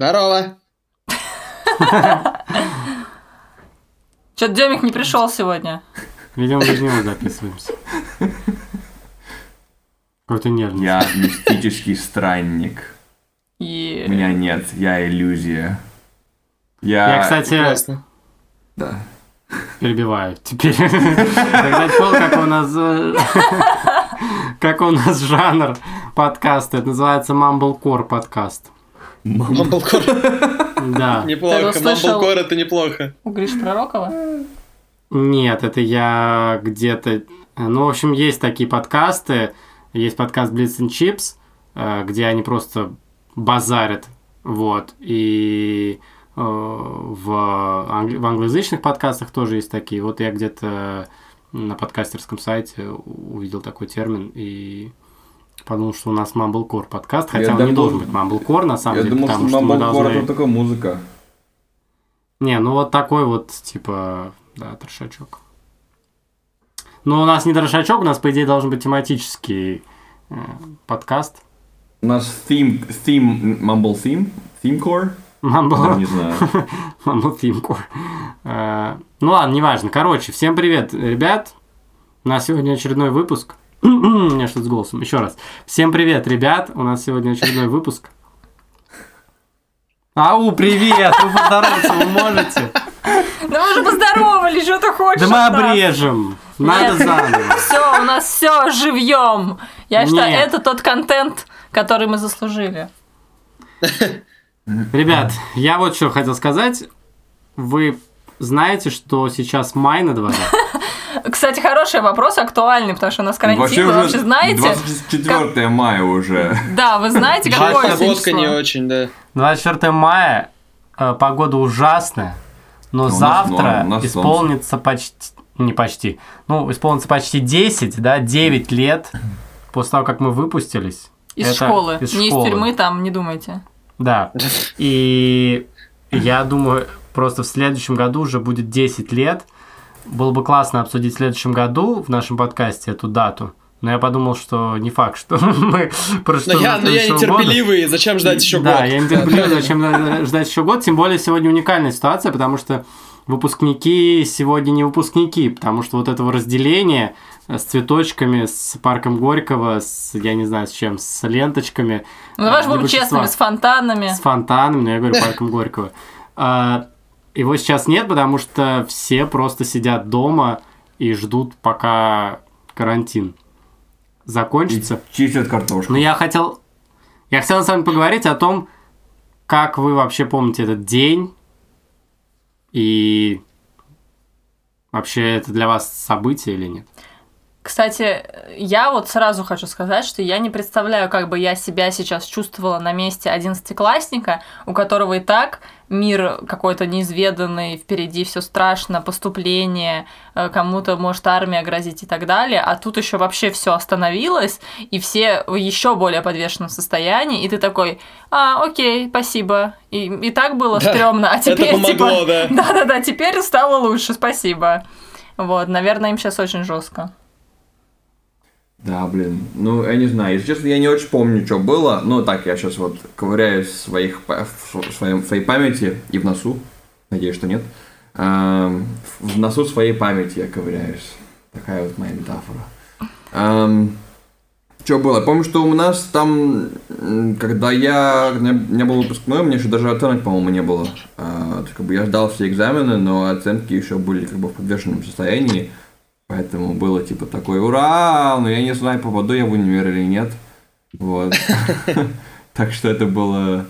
Здорово. Что-то Демик не пришел сегодня. Видимо, без него записываемся. Какой-то нервный. Я мистический странник. И... Меня нет, я иллюзия. Я, Я, кстати, Прекрасно. Да. перебиваю. Теперь, когда понял, как у нас... Как у нас жанр подкаста. Это называется Mumblecore подкаст. Мамблкор. Да. Ты Неплохо. Мамблкор это неплохо. У Гриш Пророкова? Нет, это я где-то... Ну, в общем, есть такие подкасты. Есть подкаст Blitz and Chips, э, где они просто базарят. Вот. И э, в, англи- в англоязычных подкастах тоже есть такие. Вот я где-то на подкастерском сайте увидел такой термин и подумал, что у нас Mumblecore подкаст, хотя Я он не думал- должен быть Mumblecore на самом Я деле, думал, что потому что Mumblecore должны... это только музыка. Не, ну вот такой вот, типа, да, трешачок. Но у нас не трешачок, у нас, по идее, должен быть тематический э, подкаст. У нас theme, theme, Mumble theme, themecore, Mumble, не знаю. Mumble Theme Core. Э, Ну ладно, неважно. Короче, всем привет, ребят. У нас сегодня очередной выпуск. У меня что-то с голосом. Еще раз. Всем привет, ребят. У нас сегодня очередной выпуск. Ау, привет! Вы поздороваться вы можете? Да мы же поздоровались, что ты хочешь Да мы от нас? обрежем. Надо Нет. заново. Все, у нас все живьем. Я считаю, Нет. это тот контент, который мы заслужили. Ребят, я вот что хотел сказать. Вы знаете, что сейчас май на дворе? Кстати, хороший вопрос, актуальный, потому что у нас карантин. Вы вообще знаете? 24 мая уже. Да, вы знаете, какое Погодка сегодня не число? очень, да. 24 мая, э, погода ужасная, но у нас завтра нас исполнится почти, не почти, ну, исполнится почти 10, да, 9 лет после того, как мы выпустились. Из Это школы. из Не школы. из тюрьмы, там, не думайте. Да. И я думаю, просто в следующем году уже будет 10 лет. Было бы классно обсудить в следующем году в нашем подкасте эту дату. Но я подумал, что не факт, что мы просто Но я, но я нетерпеливый, зачем ждать еще да, год? я нетерпеливый, зачем ждать еще год. Тем более сегодня уникальная ситуация, потому что выпускники сегодня не выпускники, потому что вот этого разделения э, с цветочками, с парком Горького, с, я не знаю, с чем, с ленточками. Ну, давай э, же будем честными, с фонтанами. С фонтанами, но я говорю парком Горького. А, Его сейчас нет, потому что все просто сидят дома и ждут, пока карантин закончится. Чистят картошку. Но я хотел... Я хотел с вами поговорить о том, как вы вообще помните этот день и вообще это для вас событие или нет? Кстати, я вот сразу хочу сказать, что я не представляю, как бы я себя сейчас чувствовала на месте одиннадцатиклассника, у которого и так мир какой-то неизведанный, впереди все страшно, поступление, э, кому-то может армия грозить и так далее, а тут еще вообще все остановилось, и все в еще более подвешенном состоянии, и ты такой, а, окей, спасибо, и, и так было Да, стрёмно, а это теперь помогло, типа... да. Да-да-да, теперь стало лучше, спасибо. Вот, наверное, им сейчас очень жестко. Да, блин. Ну, я не знаю. Если честно, я не очень помню, что было. Ну, так, я сейчас вот ковыряюсь в, своих, в своем, в своей памяти и в носу. Надеюсь, что нет. Эм, в носу своей памяти я ковыряюсь. Такая вот моя метафора. что было? Помню, что у нас там, когда я, меня был выпускной, у меня еще даже оценок, по-моему, не было. Есть, как бы я сдал все экзамены, но оценки еще были как бы в подвешенном состоянии. Поэтому было типа такой, ура, но я не знаю, попаду я в универ или нет. Вот. Так что это было...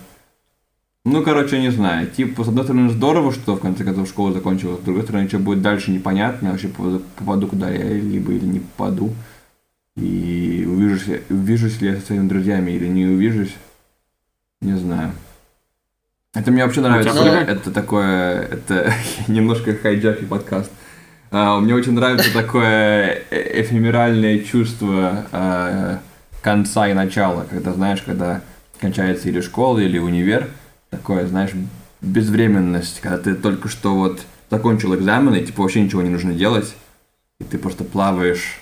Ну, короче, не знаю. Типа, с одной стороны, здорово, что в конце концов школа закончилась. С другой стороны, что будет дальше, непонятно. Я вообще попаду, куда я либо или не попаду. И увижусь, увижусь ли я со своими друзьями или не увижусь. Не знаю. Это мне вообще нравится. тебя как? Это такое... Это немножко хайджаки подкаст. А, мне очень нравится такое э- эфемеральное чувство а, конца и начала, когда, знаешь, когда кончается или школа, или универ, такое, знаешь, безвременность, когда ты только что вот закончил экзамены, и типа вообще ничего не нужно делать, и ты просто плаваешь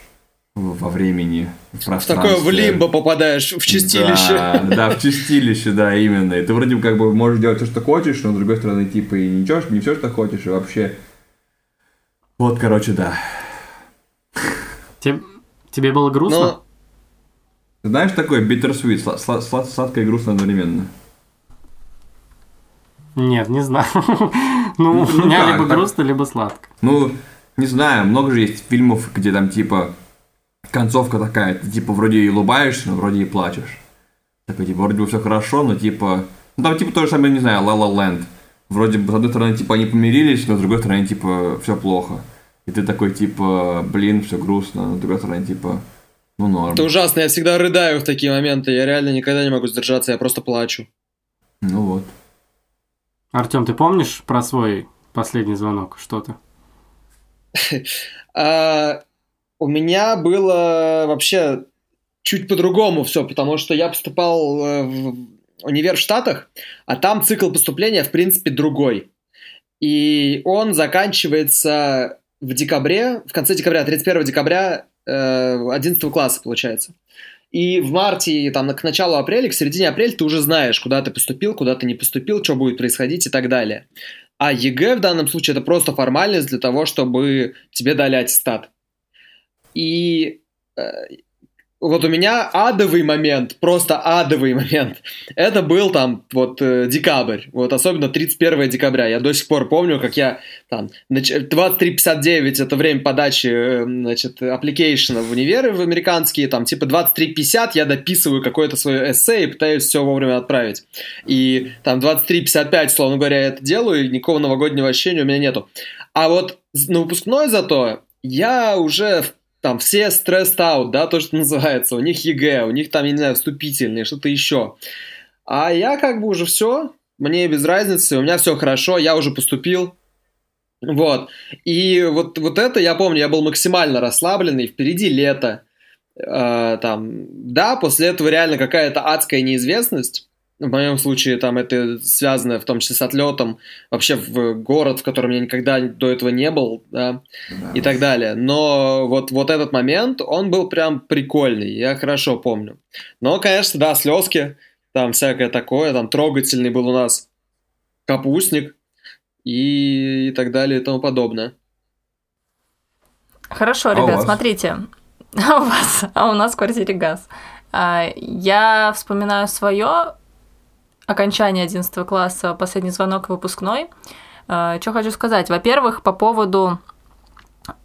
во времени, в В такое в лимбо попадаешь, в чистилище. Да, да, в чистилище, да, именно. И ты вроде бы как бы можешь делать все, что хочешь, но с другой стороны, типа, и ничего, не все, что хочешь, и вообще... Вот, короче, да. Тебе, тебе было грустно? Но Знаешь, такое bittersweet, сла- сла- сла- сладко и грустно одновременно. Нет, не знаю. Ну, у Ну, меня как, либо так? грустно, либо сладко. Ну, не знаю, много же есть фильмов, где там, типа, концовка такая, ты, типа, вроде и улыбаешься, но вроде и плачешь. Такой, типа, вроде бы все хорошо, но, типа... Ну, там, типа, то же самое, не знаю, La La Land. Вроде бы, с одной стороны, типа, они помирились, но с другой стороны, типа, все плохо. И ты такой, типа, блин, все грустно, но с другой стороны, типа, ну, норм. это ужасно, я всегда рыдаю в такие моменты. Я реально никогда не могу сдержаться, я просто плачу. Ну вот. Артем, ты помнишь про свой последний звонок что-то? А, у меня было вообще чуть по-другому все, потому что я поступал э, в универ в Штатах, а там цикл поступления, в принципе, другой. И он заканчивается в декабре, в конце декабря, 31 декабря э, 11 класса, получается. И в марте, там, к началу апреля, к середине апреля ты уже знаешь, куда ты поступил, куда ты не поступил, что будет происходить и так далее. А ЕГЭ в данном случае это просто формальность для того, чтобы тебе дали аттестат. И э, вот у меня адовый момент, просто адовый момент. Это был там вот э, декабрь, вот особенно 31 декабря. Я до сих пор помню, как я там нач- 23.59 это время подачи, э, значит, application а в универы в американские, там типа 23.50 я дописываю какое-то свое эссе и пытаюсь все вовремя отправить. И там 23.55, условно говоря, я это делаю, и никакого новогоднего ощущения у меня нету. А вот на выпускной зато я уже в там все stress out, да, то, что называется, у них ЕГЭ, у них там, я не знаю, вступительные, что-то еще. А я как бы уже все, мне без разницы, у меня все хорошо, я уже поступил. Вот. И вот, вот это, я помню, я был максимально расслабленный, впереди лето. Э, там, да, после этого реально какая-то адская неизвестность. В моем случае там это связано в том числе с отлетом вообще в город, в котором я никогда до этого не был, да, Да. и так далее. Но вот, вот этот момент, он был прям прикольный, я хорошо помню. Но, конечно, да, слезки, там всякое такое, там трогательный был у нас капустник и, и так далее и тому подобное. Хорошо, А ребят, вас? смотрите. А у вас, а у нас в квартире газ. А, Я вспоминаю свое окончание 11 класса, последний звонок и выпускной. Что хочу сказать? Во-первых, по поводу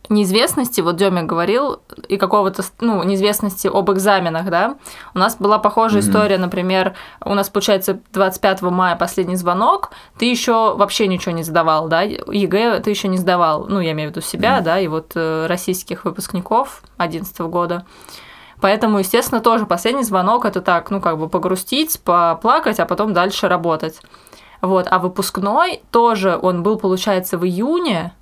неизвестности, вот Демя говорил, и какого-то, ну, неизвестности об экзаменах, да, у нас была похожая Мгм. история, например, у нас, получается, 25 мая последний звонок, ты еще вообще ничего не сдавал, да, ЕГЭ ты еще не сдавал, ну, я имею в виду себя, Мгм. да, и вот э, российских выпускников 11 года. Поэтому, естественно, тоже последний звонок это так, ну, как бы погрустить, поплакать, а потом дальше работать. Вот, а выпускной тоже, он был, получается, в июне,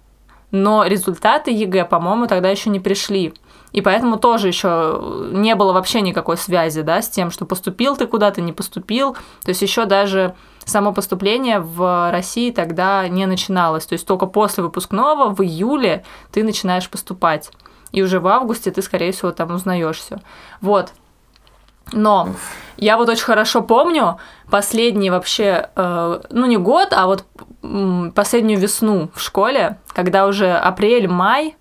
но результаты ЕГЭ, по-моему, тогда еще не пришли. И поэтому тоже еще не было вообще никакой связи, да, с тем, что поступил ты куда-то, не поступил. То есть еще даже само поступление в России тогда не начиналось. То есть только после выпускного в июле ты начинаешь поступать. И уже в августе ты, скорее всего, там узнаешь все. Вот. Но я вот очень хорошо помню последний вообще, э, ну не год, а вот последнюю весну в школе, когда уже апрель, май,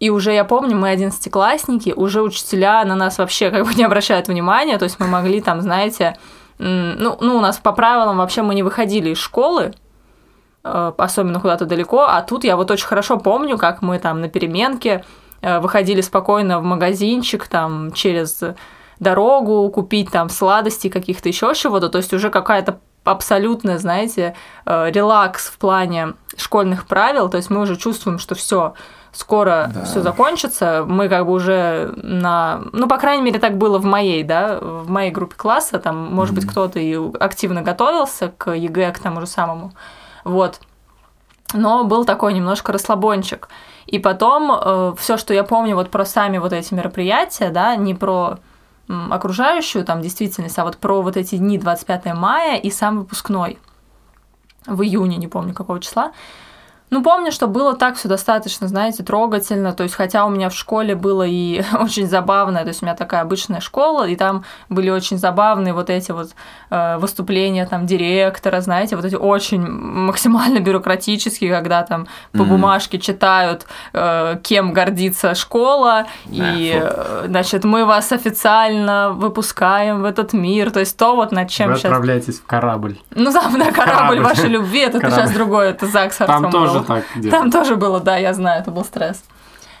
и уже я помню, мы одиннадцатиклассники, уже учителя на нас вообще как бы не обращают внимания, то есть мы могли там, знаете, ну, ну у нас по правилам вообще мы не выходили из школы, э, особенно куда-то далеко, а тут я вот очень хорошо помню, как мы там на переменке выходили спокойно в магазинчик там через дорогу, купить там сладости каких-то еще чего-то, то есть уже какая-то абсолютно, знаете, э, релакс в плане школьных правил, то есть мы уже чувствуем, что все, скоро Да. все закончится, мы как бы уже на, ну, по крайней мере, так было в моей, да, в моей группе класса, там, может быть, Мгм. кто-то и активно готовился к ЕГЭ, к тому же самому, вот, но был такой немножко расслабончик. И потом все, что я помню вот про сами вот эти мероприятия, да, не про м, окружающую там действительность, а вот про вот эти дни 25 мая и сам выпускной в июне, не помню какого числа. Ну, помню, что было так все достаточно, знаете, трогательно. То есть, хотя у меня в школе было и очень забавно, то есть у меня такая обычная школа, и там были очень забавные вот эти вот э, выступления там директора, знаете, вот эти очень максимально бюрократические, когда там по Мгм. бумажке читают, э, кем гордится школа, и, фу. э, значит, мы вас официально выпускаем в этот мир. То есть, то вот над чем Вы сейчас... отправляетесь в корабль. Ну, да, корабль Корабль. вашей любви, это сейчас другое, это ЗАГС Там Артём тоже так делают. Там тоже было, да, я знаю, это был стресс.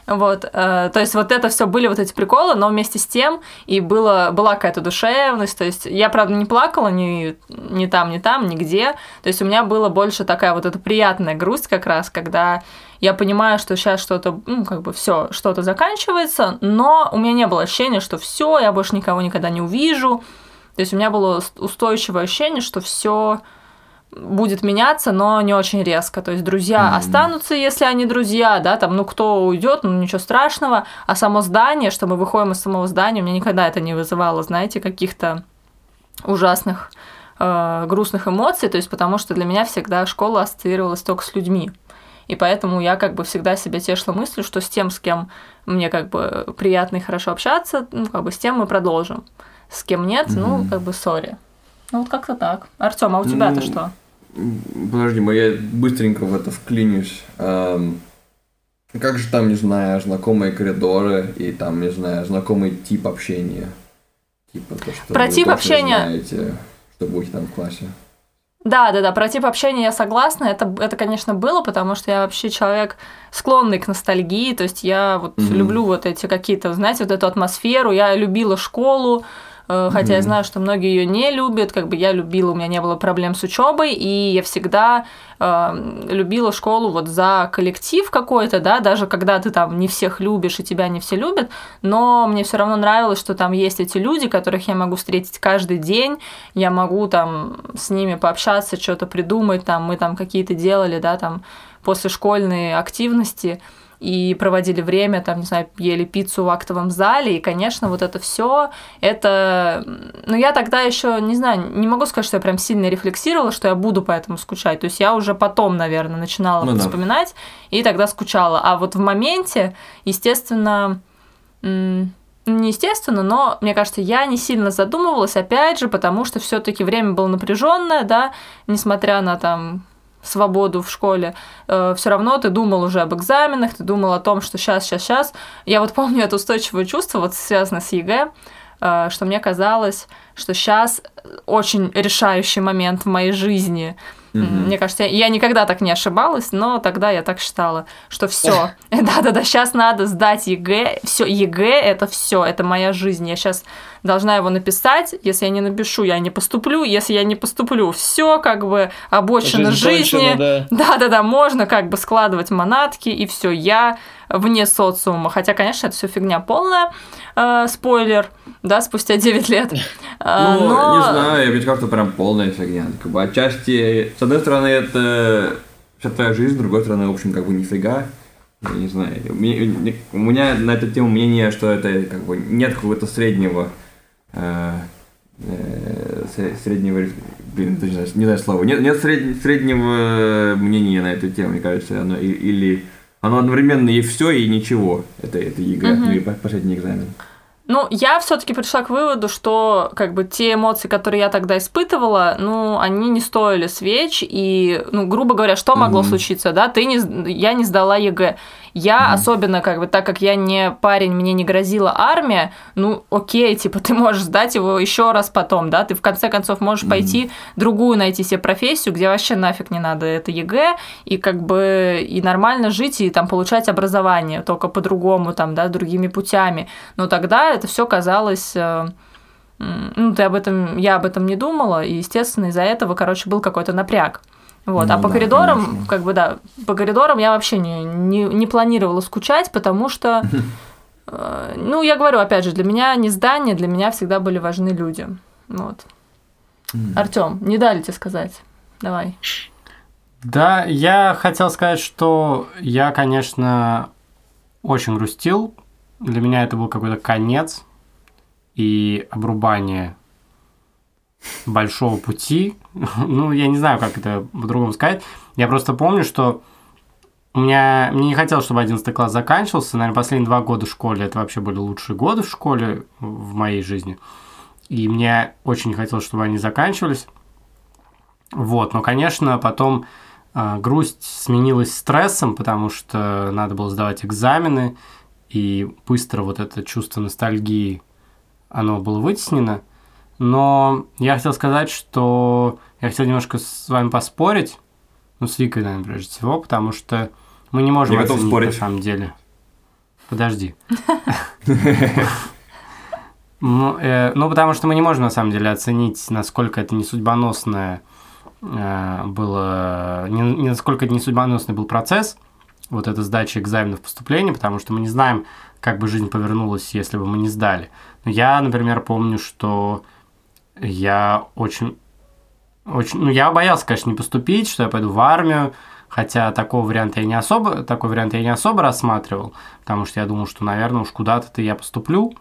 Вот, э, то есть вот это все были вот эти приколы, но вместе с тем и было, была какая-то душевность, то есть я, правда, не плакала ни, ни там, ни там, нигде, то есть у меня было больше такая вот эта приятная грусть как раз, когда я понимаю, что сейчас что-то, ну, как бы все, что-то заканчивается, но у меня не было ощущения, что все, я больше никого никогда не увижу, то есть у меня было устойчивое ощущение, что все будет меняться, но не очень резко. То есть друзья Мгм. останутся, если они друзья, да, там, ну, кто уйдет, ну, ничего страшного. А само здание, что мы выходим из самого здания, у меня никогда это не вызывало, знаете, каких-то ужасных, э, грустных эмоций, то есть потому что для меня всегда школа ассоциировалась только с людьми. И поэтому я как бы всегда себя тешила мыслью, что с тем, с кем мне как бы приятно и хорошо общаться, ну, как бы с тем мы продолжим. С кем нет, ну, Мгм. как бы сори. Ну, вот как-то так. Артем, а у тебя-то Ну, что? Подожди, я быстренько в это вклинюсь. Эм, как же там, не знаю, знакомые коридоры и там, не знаю, знакомый тип общения? Типа то, что Про вы тип общения- знаете, что будете там в классе. Да, да, да, про тип общения я согласна. Это, это, конечно, было, потому что я вообще человек склонный к ностальгии. То есть я вот Мгм. люблю вот эти какие-то, знаете, вот эту атмосферу. Я любила школу, э, хотя я Мгм. знаю, что многие ее не любят. Как бы я любила, у меня не было проблем с учебой, и я всегда э, любила школу вот за коллектив какой-то, да, даже когда ты там не всех любишь и тебя не все любят, но мне все равно нравилось, что там есть эти люди, которых я могу встретить каждый день, я могу там с ними пообщаться, что-то придумать, там мы там какие-то делали, да, там после школьные активности и проводили время, там, не знаю, ели пиццу в актовом зале, и, конечно, вот это все, это, ну, я тогда еще, не знаю, не могу сказать, что я прям сильно рефлексировала, что я буду по этому скучать, то есть я уже потом, наверное, начинала Ну да. вспоминать, и тогда скучала, а вот в моменте, естественно, м, не естественно, но мне кажется, я не сильно задумывалась, опять же, потому что все-таки время было напряженное, да, несмотря на там свободу в школе, все равно ты думал уже об экзаменах, ты думал о том, что сейчас, сейчас, сейчас. Я вот помню это устойчивое чувство, вот связанное с ЕГЭ, э, что мне казалось, что сейчас очень решающий момент в моей жизни. Мгм. Мне кажется, я, я никогда так не ошибалась, но тогда я так считала, что все, да-да-да, сейчас надо сдать ЕГЭ, все, ЕГЭ это все, это моя жизнь, я сейчас должна его написать, если я не напишу, я не поступлю, если я не поступлю, все как бы обочина Жизнь жизни, кончена, да. да-да-да, можно как бы складывать манатки, и все, я вне социума. Хотя, конечно, это все фигня полная. Э, спойлер, да, спустя 9 лет. Э, Ну, но- не знаю, мне кажется, прям полная фигня. Как бы отчасти, с одной стороны, это вся твоя жизнь, с другой стороны, в общем, как бы нифига. Я не знаю. У меня, на эту тему мнение, что это как бы нет какого-то среднего э, э, сре- среднего, блин, не знаю, не знаю слова, нет, нет сред- среднего мнения на эту тему, мне кажется, оно и- или оно одновременно и все, и ничего, это, это ЕГЭ, Мгм. ну и по- последний экзамен. Ну, я все-таки пришла к выводу, что как бы те эмоции, которые я тогда испытывала, ну, они не стоили свеч, и, ну, грубо говоря, что могло Мгм. случиться, да? Ты не, я не сдала ЕГЭ. Я Мгм. особенно, как бы, так как я не парень, мне не грозила армия, ну, окей, типа, ты можешь сдать его еще раз потом, да? Ты в конце концов можешь Мгм. пойти другую найти себе профессию, где вообще нафиг не надо это ЕГЭ, и как бы и нормально жить, и там получать образование, только по-другому, там, да, другими путями. Но тогда это все казалось... э, Ну, ты об этом, я об этом не думала, и, естественно, из-за этого, короче, был какой-то напряг. Вот. а Ну по да, коридорам, конечно. как бы, да, по коридорам я вообще не, не, не планировала скучать, потому что, э, ну, я говорю, опять же, для меня не здание, для меня всегда были важны люди. Вот. Артем, не дали тебе сказать. Давай. Да, я хотел сказать, что я, конечно, очень грустил. Для меня это был какой-то конец и обрубание большого пути. Ну, я не знаю, как это по-другому сказать. Я просто помню, что у меня, мне не хотелось, чтобы 11 класс заканчивался. Наверное, последние два года в школе, это вообще были лучшие годы в школе в моей жизни. И мне очень не хотелось, чтобы они заканчивались. Вот, но, конечно, потом э, грусть сменилась стрессом, потому что надо было сдавать экзамены, и быстро вот это чувство ностальгии, оно было вытеснено. Но я хотел сказать, что я хотел немножко с вами поспорить, ну, с Викой, наверное, прежде всего, потому что мы не можем Я готов оценить спорить. на самом деле. Подожди. Ну, э, ну, потому что мы не можем, на самом деле, оценить, насколько это не судьбоносное э, было, не, не насколько это не судьбоносный был процесс, вот эта сдача экзаменов поступления, потому что мы не знаем, как бы жизнь повернулась, если бы мы не сдали. Но я, например, помню, что я очень, очень, ну, я боялся, конечно, не поступить, что я пойду в армию, хотя такого варианта я не особо, такой вариант я не особо рассматривал, потому что я думал, что, наверное, уж куда-то я поступлю,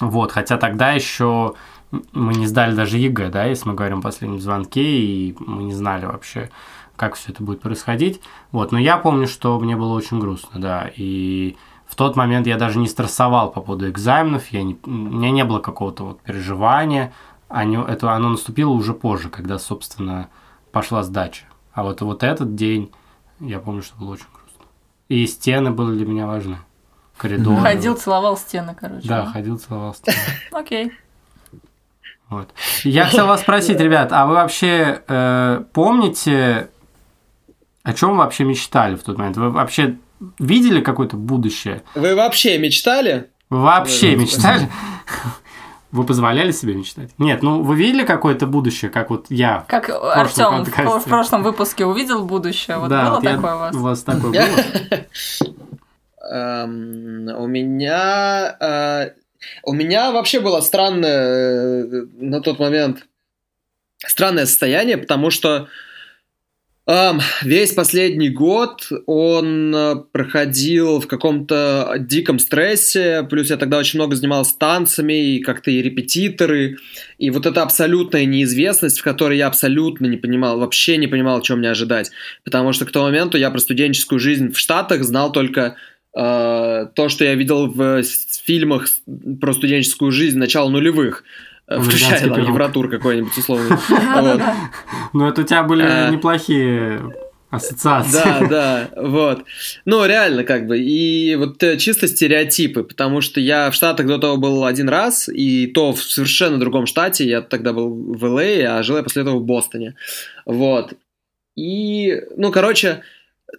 вот, хотя тогда еще мы не сдали даже ЕГЭ, да, если мы говорим о последнем звонке, и мы не знали вообще, как все это будет происходить. Вот, но я помню, что мне было очень грустно, да, и в тот момент я даже не стрессовал по поводу экзаменов, я не, у меня не было какого-то вот переживания, они, это, оно наступило уже позже, когда, собственно, пошла сдача. А вот, вот этот день, я помню, что было очень грустно. И стены были для меня важны. Коридоры. Ходил, целовал стены, короче. Да, ходил, целовал стены. Окей. Вот. Я хотел вас спросить, ребят, а вы вообще э, помните, о чем вообще мечтали в тот момент? Вы вообще видели какое-то будущее? Вы вообще мечтали? Вы вообще Ой, мечтали? Вы позволяли себе мечтать? Нет, ну вы видели какое-то будущее, как вот я? Как Артем в, в прошлом выпуске увидел будущее. Вот было вот я- такое у вас? У вас такое было? Эм, У меня... э, У меня вообще было странное э, на тот момент странное состояние, потому что эм, весь последний год он э, проходил в каком-то диком стрессе, плюс я тогда очень много занимался танцами, и как-то и репетиторы, и вот эта абсолютная неизвестность, в которой я абсолютно не понимал, вообще не понимал, чем мне ожидать. Потому что к тому моменту я про студенческую жизнь в Штатах знал только э, то, что я видел в фильмах про студенческую жизнь начала нулевых. Включая там пирог. Евротур какой-нибудь условный. Вот. Ну это у тебя были Э. неплохие ассоциации. Да, да, вот. Ну, реально, как бы. И вот э, чисто стереотипы, потому что я в Штатах до того был один раз, и то в совершенно другом штате. Я тогда был в Л.А., а жил я после этого в Бостоне. Вот. И, ну, короче,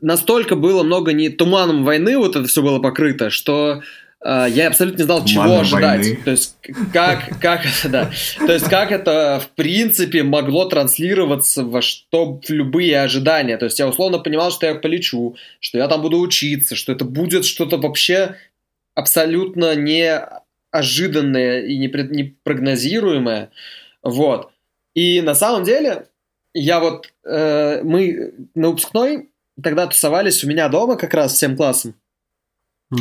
настолько было много не туманом войны, вот это все было покрыто, что я абсолютно не знал, чего Туманом ожидать. войны. То есть, как, как это, да. То есть, как это, в принципе, могло транслироваться во что в любые ожидания. То есть, я условно понимал, что я полечу, что я там буду учиться, что это будет что-то вообще абсолютно неожиданное и непрогнозируемое. Вот. И на самом деле, я вот, э, мы на выпускной тогда тусовались у меня дома как раз всем классом.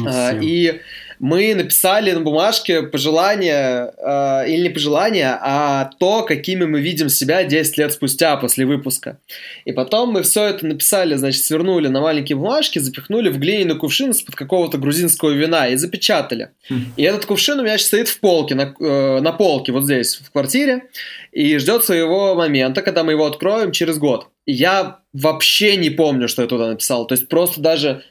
А, всем. И мы написали на бумажке пожелания, а, или не пожелания, а то, какими мы видим себя 10 лет спустя после выпуска. И потом мы все это написали, значит, свернули на маленькие бумажки, запихнули в глиняный кувшин из-под какого-то грузинского вина и запечатали. Хм. И этот кувшин у меня сейчас стоит в полке, на, э, на полке вот здесь, в квартире, и ждет своего момента, когда мы его откроем через год. И я вообще не помню, что я туда написал. То есть просто даже,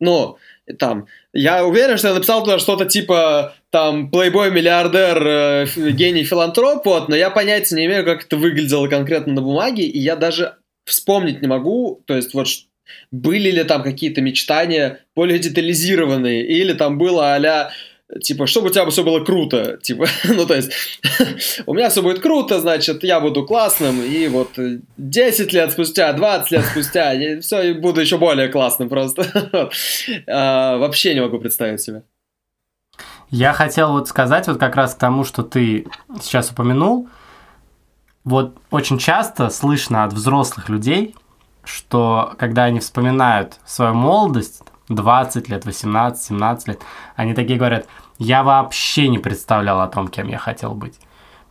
ну, там, я уверен, что я написал туда что-то типа там плейбой, миллиардер, э, гений, филантроп, вот, но я понятия не имею, как это выглядело конкретно на бумаге, и я даже вспомнить не могу, то есть вот были ли там какие-то мечтания более детализированные, или там было а типа, чтобы у тебя все было круто, типа, ну, то есть, у меня все будет круто, значит, я буду классным, и вот э, 10 лет спустя, 20 лет спустя, все, буду еще более классным просто. А, Вообще не могу представить себе. Я хотел вот сказать вот как раз к тому, что ты сейчас упомянул. Вот очень часто слышно от взрослых людей, что когда они вспоминают свою молодость, 20 лет, 18, 17 лет, они такие говорят, я вообще не представлял о том, кем я хотел быть.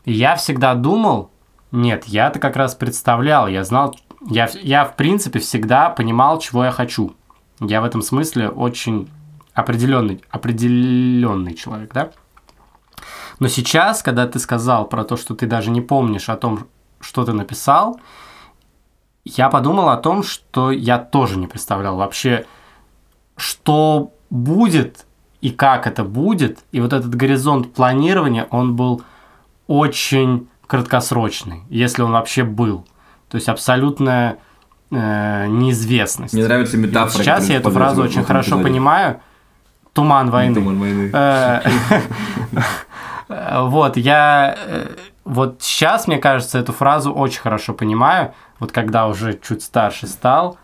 И я всегда думал, нет, я-то как раз представлял, я знал, я, я, в принципе, всегда понимал, чего я хочу. Я в этом смысле очень определенный, определенный человек, да? Но сейчас, когда ты сказал про то, что ты даже не помнишь о том, что ты написал, я подумал о том, что я тоже не представлял вообще, что будет и как это будет. И вот этот горизонт планирования, он был очень краткосрочный, если он вообще был. То есть абсолютная э, неизвестность. Мне нравится метафора. Сейчас я эту фразу очень хорошо эпизоде. понимаю. Туман войны. Туман войны. Э, вот, я... Э, вот сейчас, мне кажется, эту фразу очень хорошо понимаю. Вот когда уже чуть старше стал,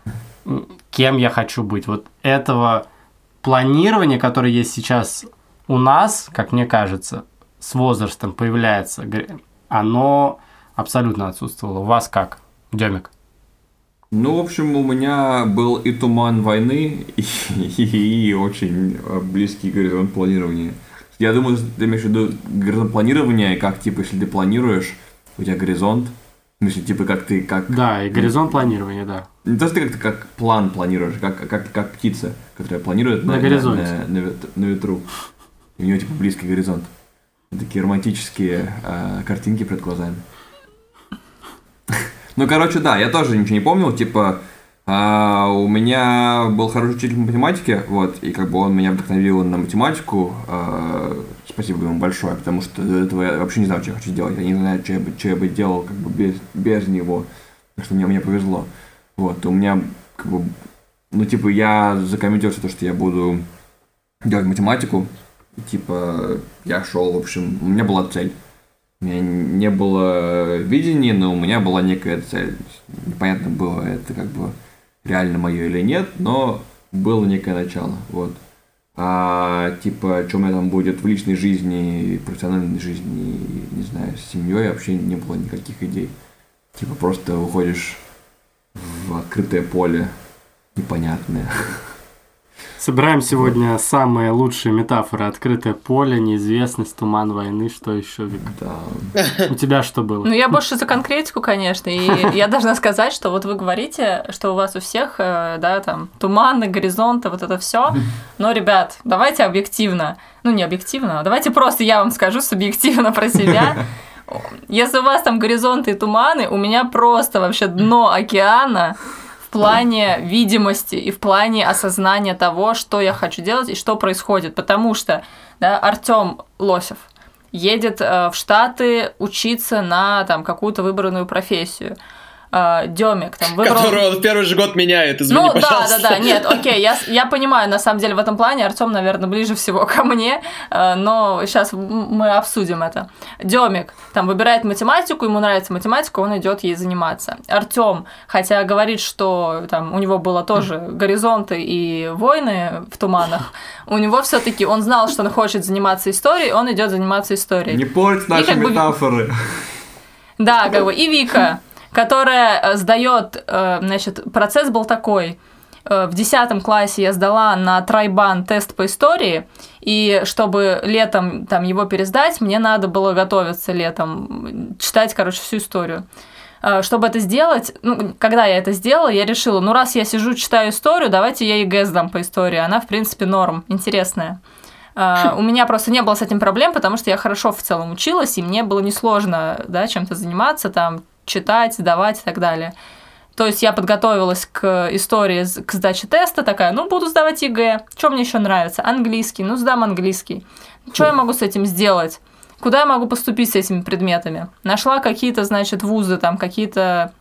кем я хочу быть. Вот этого планирования, которое есть сейчас у нас, как мне кажется, с возрастом появляется, оно абсолютно отсутствовало. У вас как, Демик? Ну, в общем, у меня был и туман войны, и, и, и очень близкий горизонт планирования. Я думаю, ты имеешь в виду горизонт планирования, как, типа, если ты планируешь, у тебя горизонт, в смысле, типа, как ты, как... Да, и горизонт планирования, да. Не то, что ты как, как план планируешь, как, как, как птица, которая планирует на, на, горизонте. На, на, на ветру. И у нее, типа, близкий горизонт. Такие романтические э, картинки перед глазами. Ну, короче, да, я тоже ничего не помнил, типа, а, у меня был хороший учитель математики, вот, и как бы он меня вдохновил на математику. А, спасибо ему большое, потому что до этого я вообще не знал, что я хочу делать. Я не знаю, что я бы, что я бы делал как бы без, без него. Так что мне, мне повезло. Вот, у меня как бы, ну, типа, я закомментировался то, что я буду делать математику. Типа, я шел, в общем, у меня была цель. У меня не было видения, но у меня была некая цель. Непонятно было, это как бы реально мое или нет, но было некое начало, вот. А типа, что у меня там будет в личной жизни, профессиональной жизни, не знаю, с семьей вообще не было никаких идей. Типа просто уходишь в открытое поле непонятное. Собираем сегодня самые лучшие метафоры. Открытое поле, неизвестность, туман войны, что еще, Вика? Да. У тебя что было? Ну, я больше за конкретику, конечно. И я должна сказать, что вот вы говорите, что у вас у всех, э, да, там, туманы, горизонты, вот это все. Но, ребят, давайте объективно. Ну, не объективно, а давайте просто я вам скажу субъективно про себя. Если у вас там горизонты и туманы, у меня просто вообще дно океана плане видимости и в плане осознания того, что я хочу делать и что происходит. Потому что да, Артем Лосев едет э, в Штаты учиться на там, какую-то выбранную профессию э, Демик там выбрал... Которую он в первый же год меняет, извини, Ну пожалуйста. да, да, да, нет, окей, я, я понимаю, на самом деле в этом плане Артем, наверное, ближе всего ко мне, э, но сейчас мы обсудим это. Демик там выбирает математику, ему нравится математика, он идет ей заниматься. Артем, хотя говорит, что там у него было тоже горизонты и войны в туманах, у него все-таки он знал, что он хочет заниматься историей, он идет заниматься историей. Не порть наши метафоры. Бы... Да, как бы и Вика которая э, сдает, э, значит, процесс был такой. Э, в 10 классе я сдала на трайбан тест по истории, и чтобы летом там его пересдать, мне надо было готовиться летом, читать, короче, всю историю. Чтобы это сделать, ну, когда я это сделала, я решила, ну, раз я сижу, читаю историю, давайте я ЕГЭ сдам по истории. Она, в принципе, норм, интересная. У меня просто не было с этим проблем, потому что я хорошо в целом училась, и мне было несложно, да, чем-то заниматься, там, читать, сдавать и так далее. То есть я подготовилась к истории, к сдаче теста, такая, ну, буду сдавать ЕГЭ. Что мне еще нравится? Английский, ну, сдам английский. Что я могу с этим сделать? Куда я могу поступить с этими предметами? Нашла какие-то, значит, вузы, там, какие-то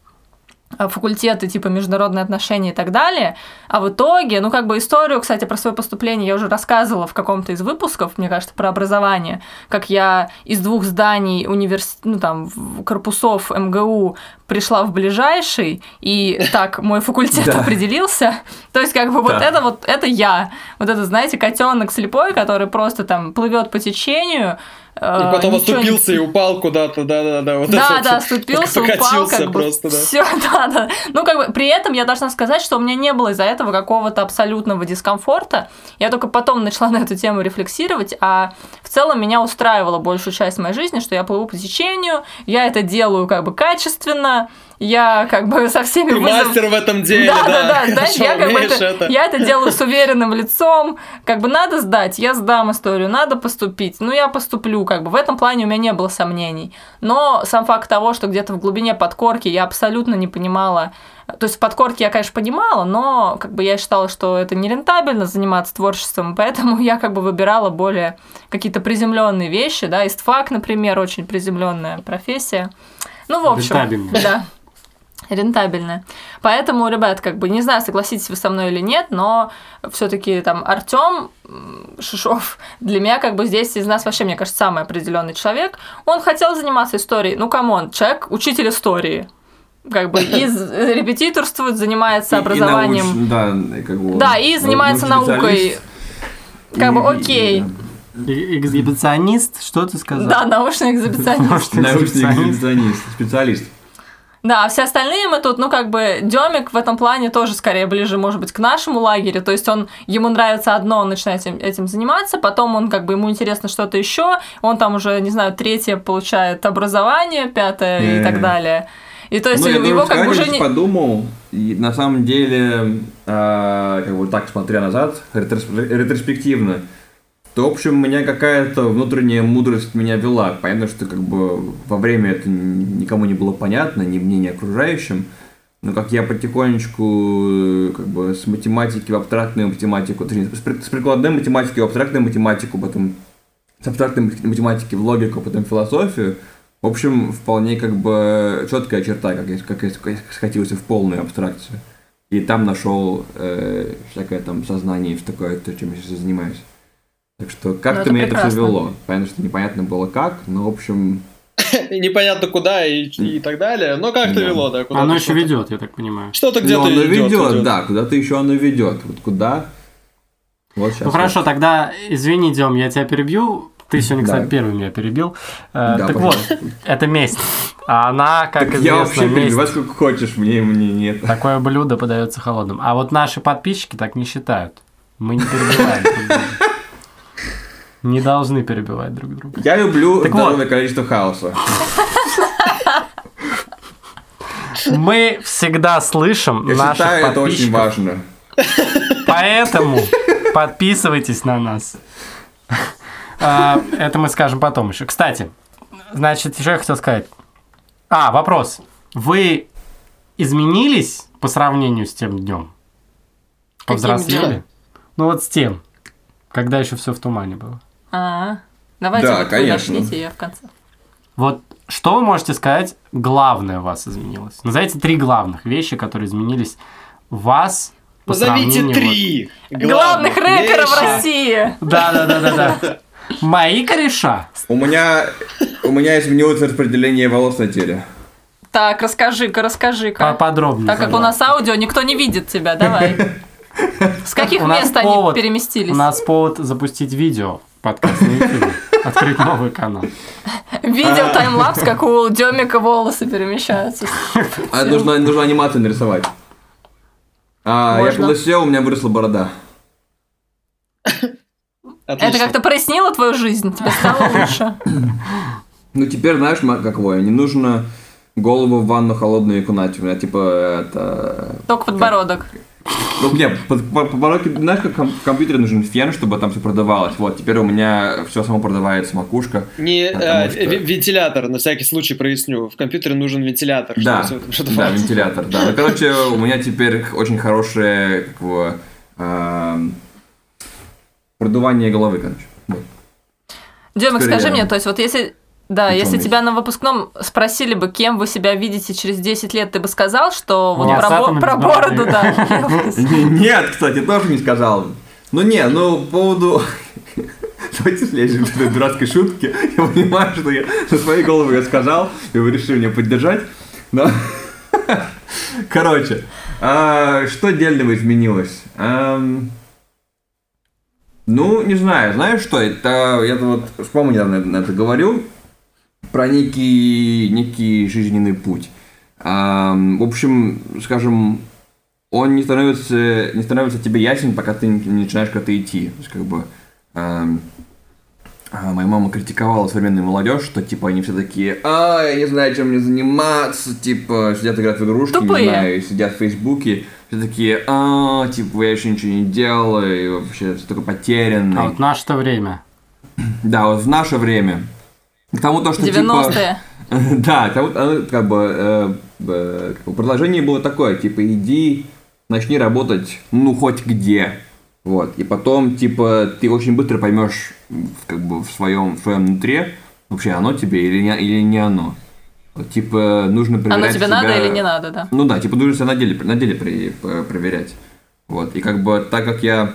факультеты типа международные отношения и так далее. А в итоге, ну как бы историю, кстати, про свое поступление я уже рассказывала в каком-то из выпусков, мне кажется, про образование, как я из двух зданий универс... ну там корпусов МГУ пришла в ближайший, и так мой факультет определился. То есть, как бы вот это вот, это я. Вот это, знаете, котенок слепой, который просто там плывет по течению, и потом оступился не... и упал куда-то, да-да-да. Вот да, да, оступился, упал, как бы, просто, да. Все, да, да. Ну, как бы, при этом я должна сказать, что у меня не было из-за этого какого-то абсолютного дискомфорта. Я только потом начала на эту тему рефлексировать, а в целом меня устраивала большую часть моей жизни, что я плыву по течению, я это делаю как бы качественно, я как бы со всеми Ты вызов- мастер в этом деле, да, да. да, да, знаешь, я как бы умеешь это, я это делаю с уверенным лицом, как бы надо сдать, я сдам историю, надо поступить, ну я поступлю, как бы в этом плане у меня не было сомнений. Но сам факт того, что где-то в глубине подкорки я абсолютно не понимала, то есть в подкорке я, конечно, понимала, но как бы я считала, что это нерентабельно заниматься творчеством, поэтому я как бы выбирала более какие-то приземленные вещи, да, истфак, например, очень приземленная профессия. Ну, в общем, Рентабельная. да, рентабельная. Поэтому, ребят, как бы не знаю, согласитесь вы со мной или нет, но все-таки там Артем Шишов для меня как бы здесь из нас вообще, мне кажется, самый определенный человек. Он хотел заниматься историей. Ну, come on, человек учитель истории. Как бы и репетиторствует, занимается И- и образованием. науч- да, и как бы, Да, и занимается наукой. Как бы окей. Эксгибиционист, что ты сказал? Да, научный экзибиционист. Научный экзибиционист, специалист. Да, а все остальные мы тут, ну, как бы, Демик в этом плане тоже скорее ближе, может быть, к нашему лагерю. То есть он, ему нравится одно, он начинает этим, этим заниматься, потом он, как бы, ему интересно что-то еще, он там уже, не знаю, третье получает образование, пятое и Э. так далее. И то есть ну, я его тоже как бы уже не... подумал, и на самом деле, а, как бы так смотря назад, ретрос- ретроспективно, то, в общем, меня какая-то внутренняя мудрость меня вела. Понятно, что как бы во время это никому не было понятно, ни мне, ни окружающим. Но как я потихонечку как бы с математики в абстрактную математику, точнее, с при- с прикладной математики в абстрактную математику, потом с абстрактной математики в логику, потом в философию, в общем, вполне как бы четкая черта, как я, как я схватился в полную абстракцию. И там нашел э, всякое там сознание в такое, то, чем я сейчас занимаюсь. Так что как-то это меня это все вело. Понятно, что непонятно было как, но в общем. Непонятно куда и, и так далее. Но как-то Да. вело, да, куда Оно еще ведет, я так понимаю. Что-то где-то оно ведет, да, куда-то еще оно ведет. Вот куда? Вот сейчас. Ну хорошо, тогда извини, Дем, я тебя перебью. Ты сегодня, кстати, Да. первый меня перебил. Э, Да, так пожалуйста. вот, это месть. А она, как Так я известно, вообще месть. перебивать сколько хочешь, мне, мне нет. Такое блюдо подается холодным. А вот наши подписчики так не считают. Мы не перебиваем. Не должны перебивать друг друга. Я люблю Так здоровое вот. количество хаоса. Мы всегда слышим Я наших считаю, это очень важно. поэтому подписывайтесь на нас. А, Это мы скажем потом еще. Кстати, значит, что я хотел сказать. А, вопрос. Вы изменились по сравнению с тем днем? Повзрослели? Ну вот с тем, когда еще все в тумане было. А, давайте Да, вот конечно. начните, я в конце. Вот что вы можете сказать, главное у вас изменилось? Назовите три главных вещи, которые изменились в вас по Назовите сравнению три Главных рэперов вещи. России! Да, да, да, да, да. Мои кореша. У меня, у меня изменилось распределение волос на теле. Так, расскажи-ка, расскажи-ка. Поподробнее. Так как у нас аудио, никто не видит тебя, давай. С каких мест они повод- переместились? У нас повод запустить видео подкаст на YouTube. Открыть новый канал. Видел таймлапс, как у Демика волосы перемещаются. А нужно, нужно анимацию нарисовать. А, я Можно. полысел, у меня выросла борода. Это Отлично. как-то прояснило твою жизнь? Тебе стало лучше? Ну теперь знаешь, ма- какое? Не нужно голову в ванну холодную окунать. У меня типа это... Только подбородок. Ну, не, по, по- по пороге, знаешь, как в компьютере нужен фен, чтобы там все продавалось. Вот, теперь у меня все само продавается, макушка. Не э, что- ви- вентилятор, на всякий случай проясню. В компьютере нужен вентилятор. чтобы Да, да, вентилятор, да. Ну, короче, у меня теперь очень хорошее, как эм, продувание головы, короче. Вот. Скорее, скажи мне, то есть вот если... Да, Причём если тебя на выпускном спросили бы, кем вы себя видите через 10 лет, ты бы сказал, что вот Не про, бо- про бороду, да. Нет, кстати, тоже не сказал. Ну не, ну по поводу... Давайте слезем с этой дурацкой шутки. Я понимаю, что я на своей голову я сказал, и вы решили меня поддержать. Но... Короче, а, что дельного изменилось? Ну, не знаю, знаешь что, это, я вот вспомнил, недавно на это говорю, про некий, некий жизненный путь. Ам, в общем, скажем, он не становится, не становится тебе ясен, пока ты не начинаешь куда-то идти. То есть, как бы, а, моя мама критиковала современную молодежь, что типа они все такие, а, я не знаю, чем мне заниматься, типа, сидят играть в игрушки, Тупые. не знаю, сидят в Фейсбуке, все такие, а, типа, я еще ничего не делаю, и вообще все такое потерянный. А вот наше-то время. Да, вот в наше время. К тому то, что типа... 90-е. Да, к тому, оно, как бы, э, э, как бы предложение было такое, типа, иди, начни работать, ну, хоть где. Вот, и потом, типа, ты очень быстро поймешь, как бы, в своем, в своем нутре, вообще оно тебе или не, или не оно. Вот, типа, нужно проверять Оно тебе себя- надо или не надо, да? ну да, типа нужно себя на деле, на деле при- проверять. Вот. И как бы так как я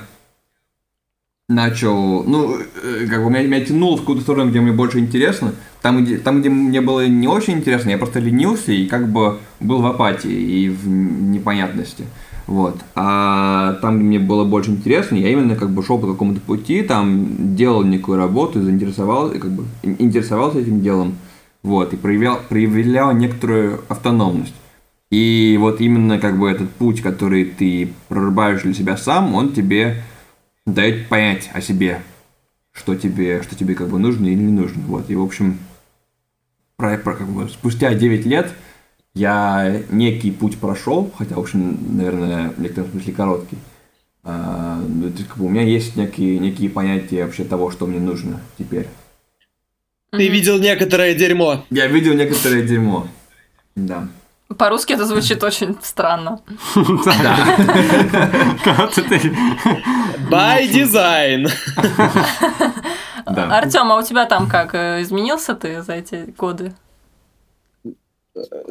начал, ну, э, как бы меня, меня тянуло в какую-то сторону, где мне больше интересно. Там где, там, где мне было не очень интересно, я просто ленился и как бы был в апатии и в непонятности. Вот. А там, где мне было больше интересно, я именно как бы шел по какому-то пути, там делал некую работу, заинтересовался, как бы ин- интересовался этим делом. Вот, и проявлял, проявлял некоторую автономность. И вот именно как бы этот путь, который ты прорубаешь для себя сам, он тебе дает понять о себе, что тебе, что тебе как бы нужно или не нужно. Вот, и в общем, про, про- как бы, спустя 9 лет я некий путь прошел, хотя, в общем, наверное, в некотором смысле короткий. А, ну, то есть, как бы, у меня есть некие, некие понятия вообще того, что мне нужно теперь. Ты видел некоторое дерьмо. Я видел некоторое дерьмо. Да. По-русски это звучит очень странно. By design. Да. Артем, а у тебя там как? э, Изменился ты за эти годы?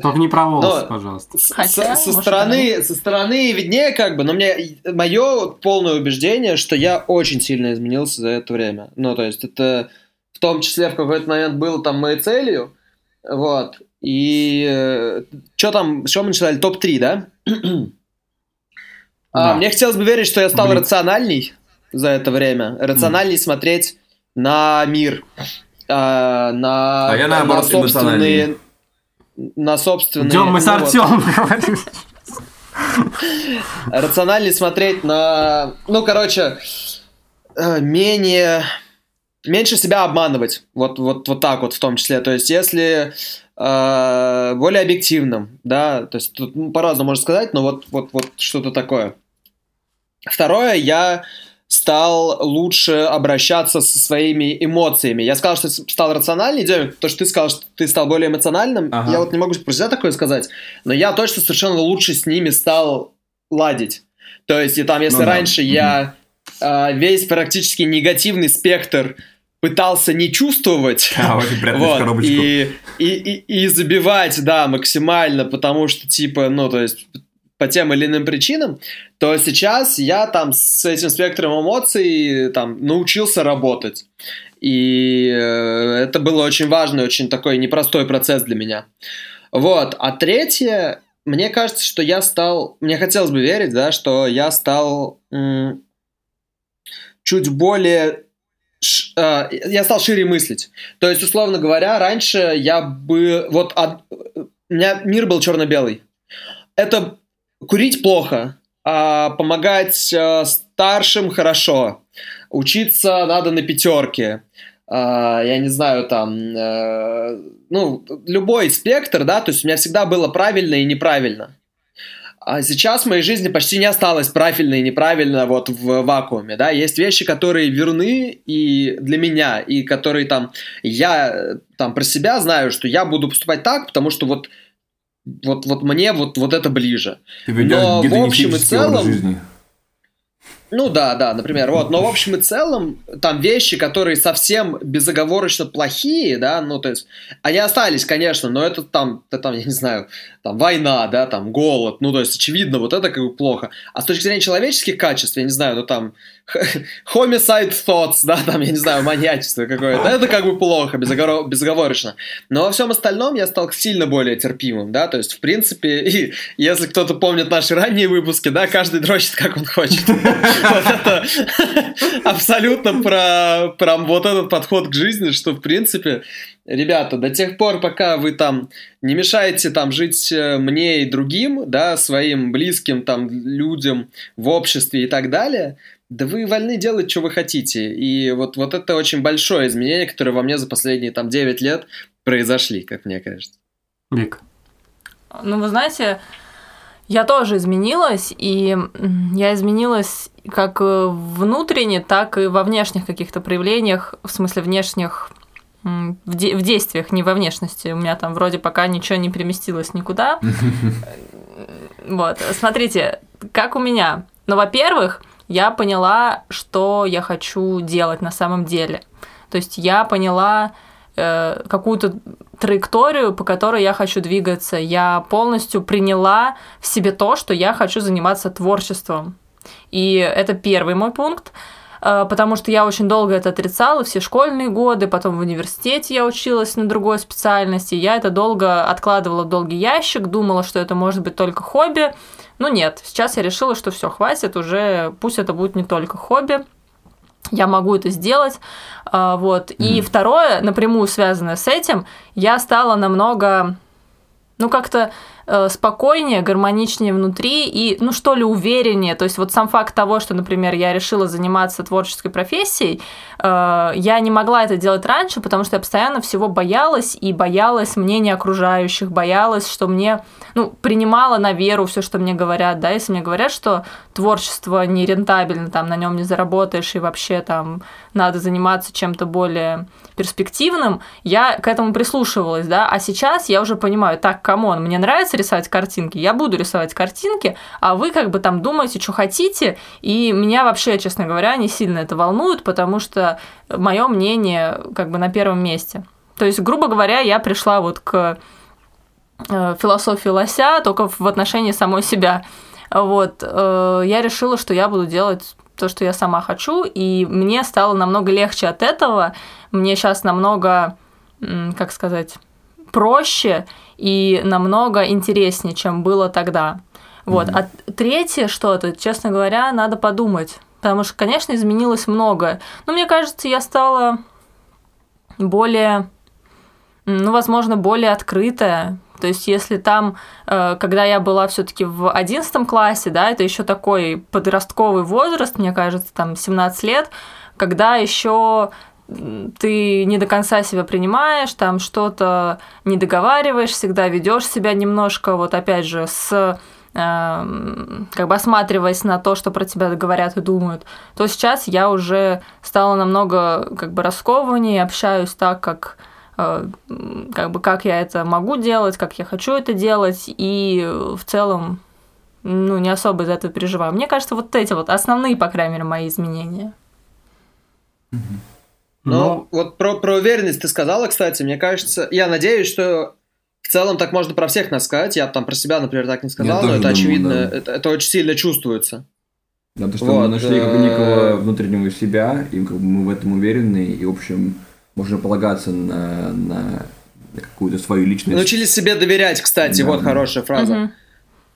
Только не про волосы, Но- пожалуйста. Хотя, со, может, стороны, со стороны виднее как бы, но мне мое полное убеждение, что я очень сильно изменился за это время. Ну, то есть это в том числе в какой-то момент было там моей целью, вот. И что там, что мы начинали? Топ-3, да? А, Да. мне хотелось бы верить, что я стал Блин. рациональней за это время. Рациональней смотреть на мир, а, на, А я, на наоборот, собственные... На собственные... Идем мы с ну вот. Говорим. рациональнее смотреть на, ну, короче, э, менее, меньше себя обманывать, вот, вот, вот так вот в том числе. То есть, если э, более объективным, да, то есть тут ну, по-разному можно сказать, но вот, вот, вот что-то такое. Второе, я стал лучше обращаться со своими эмоциями. Я сказал, что стал рациональнее, Демик, то, что ты сказал, что ты стал более эмоциональным. Ага. Я вот не могу про себя такое сказать, но я точно совершенно лучше с ними стал ладить. То есть, и там, если Ну да. раньше я а, весь практически негативный спектр пытался не чувствовать, А, вот, и, и, и, и забивать, да, максимально, потому что, типа, ну, то есть, по тем или иным причинам, то сейчас я там с этим спектром эмоций там научился работать. И э, это было очень важный, очень такой непростой процесс для меня. Вот. А третье, мне кажется, что я стал... Мне хотелось бы верить, да, что я стал м, чуть более... ш- э, я стал шире мыслить. То есть, условно говоря, раньше я бы... Вот од- у меня мир был черно-белый. Это курить плохо, а помогать э, старшим хорошо, учиться надо на пятерке. А, я не знаю, там, э, ну, любой спектр, да, то есть у меня всегда было правильно и неправильно. А сейчас в моей жизни почти не осталось правильно и неправильно вот в вакууме, да, есть вещи, которые верны и для меня, и которые там, я там про себя знаю, что я буду поступать так, потому что вот вот, вот мне вот, вот это ближе. Ты но в общем и целом- жизни. Ну да, да, например, вот. Но в общем и целом, там вещи, которые совсем безоговорочно плохие, да, ну то есть, они остались, конечно, но это там, это там, я не знаю, там война, да, там голод, ну то есть, очевидно, вот это как бы плохо. А с точки зрения человеческих качеств, я не знаю, ну там homicide thoughts, да, там, я не знаю, маньячество какое-то, это как бы плохо, безоговор- безоговорочно. Но во всем остальном я стал сильно более терпимым, да, то есть, в принципе, и если кто-то помнит наши ранние выпуски, да, каждый дрочит, как он хочет. Вот это абсолютно про вот этот подход к жизни, что, в принципе, ребята, до тех пор, пока вы там не мешаете там жить э, мне и другим, да, своим близким там людям в обществе и так далее, Да вы вольны делать, что вы хотите. И вот, вот это очень большое изменение, которое во мне за последние там 9 лет произошли, как мне кажется. Вик. Ну, вы знаете, я тоже изменилась, и я изменилась как внутренне, так и во внешних каких-то проявлениях, в смысле внешних в, де- в действиях, не во внешности. У меня там вроде пока ничего не переместилось никуда. Вот, смотрите, как у меня. Ну, во-первых, я поняла, что я хочу делать на самом деле. То есть я поняла э, какую-то траекторию, по которой я хочу двигаться. Я полностью приняла в себе то, что я хочу заниматься творчеством. И это первый мой пункт. Э, потому что я очень долго это отрицала, все школьные годы, потом в университете я училась на другой специальности, я это долго откладывала в долгий ящик, думала, что это может быть только хобби, ну нет, сейчас я решила, что все, хватит уже, пусть это будет не только хобби, я могу это сделать, э, вот. Mm-hmm. И второе, напрямую связанное с этим, я стала намного, ну как-то спокойнее, гармоничнее внутри и, ну что ли, увереннее. То есть вот сам факт того, что, например, я решила заниматься творческой профессией, э, я не могла это делать раньше, потому что я постоянно всего боялась и боялась мнения окружающих, боялась, что мне, ну, принимала на веру все, что мне говорят, да, если мне говорят, что творчество не рентабельно, там, на нем не заработаешь и вообще там надо заниматься чем-то более перспективным, я к этому прислушивалась, да, а сейчас я уже понимаю, так, come on, мне нравится рисовать картинки, я буду рисовать картинки, а вы как бы там думаете, что хотите, и меня вообще, честно говоря, не сильно это волнует, потому что мое мнение как бы на первом месте. То есть, грубо говоря, я пришла вот к э, философии лося только в отношении самой себя. Вот, э, я решила, что я буду делать то, что я сама хочу, и мне стало намного легче от этого. Мне сейчас намного, как сказать, проще и намного интереснее, чем было тогда. Вот. Mm-hmm. А третье что-то, честно говоря, надо подумать. Потому что, конечно, изменилось многое. Но мне кажется, я стала более, ну, возможно, более открытая, то есть, если там, э, когда я была все-таки в одиннадцатом классе, да, это еще такой подростковый возраст, мне кажется, там 17 лет, когда еще ты не до конца себя принимаешь, там что-то не договариваешь, всегда ведешь себя немножко, вот опять же, с эм, как бы осматриваясь на то, что про тебя говорят и думают, то сейчас я уже стала намного как бы раскованнее, общаюсь так, как как бы как я это могу делать, как я хочу это делать, и в целом ну, не особо из-за этого переживаю. Мне кажется, вот эти вот основные, по крайней мере, мои изменения. Ну, ну, вот про, про уверенность ты сказала, кстати, мне кажется, я надеюсь, что в целом так можно про всех нас сказать. Я там про себя, например, так не сказал, но это думаю, очевидно, да. это, это очень сильно чувствуется. Да, то, что вот, мы нашли как бы некого внутреннего себя, и как бы мы в этом уверены, и, в общем, можно полагаться на, на какую-то свою личность. Научились себе доверять, кстати, да, вот да. хорошая фраза. Угу.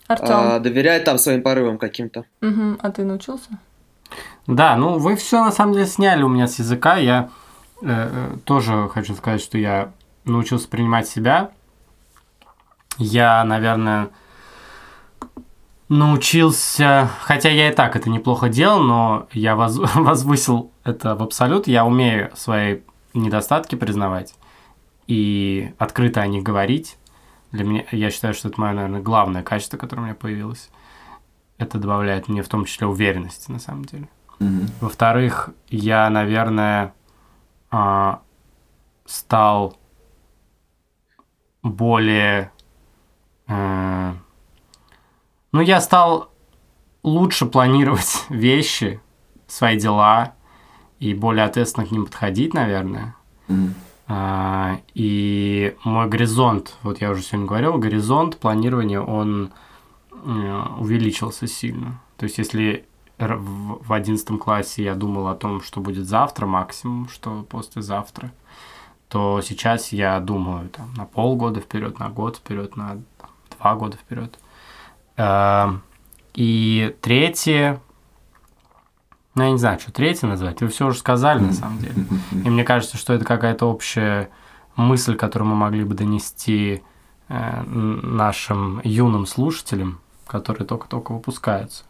Артем. А, доверять там своим порывам каким-то. Угу. А ты научился? Да, ну вы все на самом деле сняли у меня с языка. Я э, э, тоже хочу сказать, что я научился принимать себя. Я, наверное, научился, хотя я и так это неплохо делал, но я воз, возвысил это в абсолют. Я умею свои недостатки признавать и открыто о них говорить. Для меня, я считаю, что это мое, наверное, главное качество, которое у меня появилось. Это добавляет мне в том числе уверенности, на самом деле. Mm-hmm. Во-вторых, я, наверное, а, стал более... Э, ну, я стал лучше планировать вещи, свои дела, и более ответственно к ним подходить, наверное. Mm-hmm. А, и мой горизонт, вот я уже сегодня говорил, горизонт планирования, он э, увеличился сильно. То есть, если в одиннадцатом классе я думал о том, что будет завтра максимум, что послезавтра, то сейчас я думаю там, на полгода вперед, на год вперед, на там, два года вперед. А, и третье, ну, я не знаю, что третье назвать. Вы все уже сказали, на самом деле. И мне кажется, что это какая-то общая мысль, которую мы могли бы донести э, нашим юным слушателям, которые только-только выпускаются.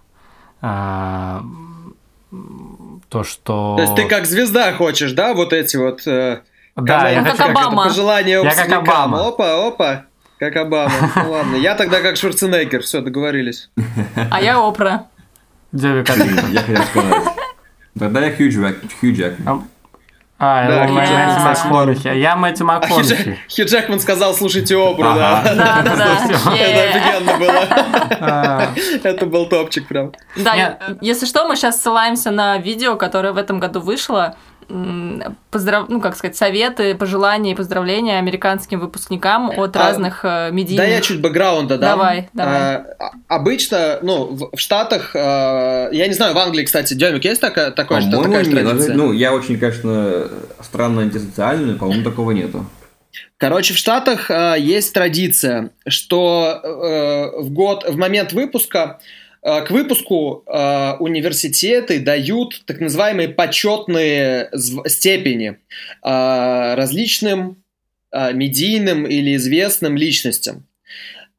Э, то, что... То есть ты как звезда хочешь, да, вот эти вот... Э, да, я Ну, хочу как это, Обама. пожелания Я как. Обама. Опа, опа, как Обама. Ну ладно, я тогда как Шварценеггер, все, договорились. А я Опра. А ты кто? Я хотел сказать. Тогда я Хью Джек. Хью Джек. А, Да, я Хью Мэтью Джекман. МакКонахи. Я Мэтью А Хью, МакКонахи. Хью Джекман сказал, слушайте Ага. да. Да, да, да. Это офигенно было. А, Это был топчик прям. Да, если что, мы сейчас ссылаемся на видео, которое в этом году вышло. Поздрав... Ну, как сказать, советы, пожелания и поздравления американским выпускникам от А, разных э, медийных... Да, я чуть бэкграунда дам. Давай, давай. А, а- обычно, ну, в, в Штатах, а, я не знаю, в Англии, кстати, Демик, есть такая, такое, что По-моему, такая же нет. традиция? Даже- Ну, я очень, конечно, странно антисоциальный, по-моему, такого нету. Короче, в Штатах э, есть традиция, что э, в год, в момент выпуска, э, к выпуску э, университеты дают так называемые почетные степени э, различным э, медийным или известным личностям.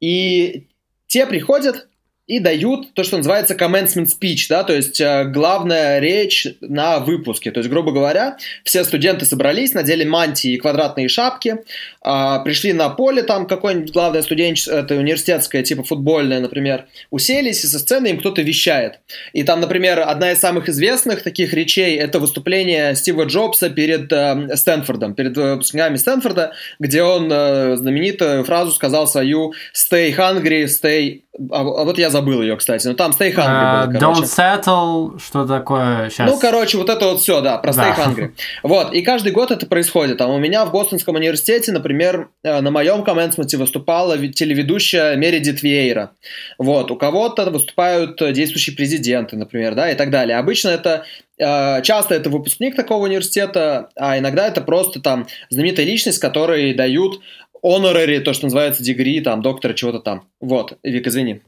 И те приходят и дают то, что называется commencement speech, да, то есть э, главная речь на выпуске. То есть, грубо говоря, все студенты собрались, надели мантии и квадратные шапки, а, пришли на поле, там какое-нибудь главное студенческое, это университетское, типа футбольное, например, уселись, и со сцены им кто-то вещает. И там, например, одна из самых известных таких речей – это выступление Стива Джобса перед э, Стэнфордом, перед э, выпускниками Стэнфорда, где он э, знаменитую фразу сказал свою «Stay hungry, stay...» А, а вот я забыл ее, кстати. Ну, там «Stay hungry» а, было, короче. Don't settle, что такое сейчас? Ну, короче, вот это вот все, да, про Stay Да. Hungry. Вот, и каждый год это происходит. Там у меня в Бостонском университете, например, э, на моем комменсменте выступала телеведущая Мередит Вейра. Вот, у кого-то выступают э, действующие президенты, например, да, и так далее. Обычно это э, часто это выпускник такого университета, а иногда это просто там знаменитая личность, которой дают honorary, то, что называется, дегри, там, доктора чего-то там. Вот, Вик, извини.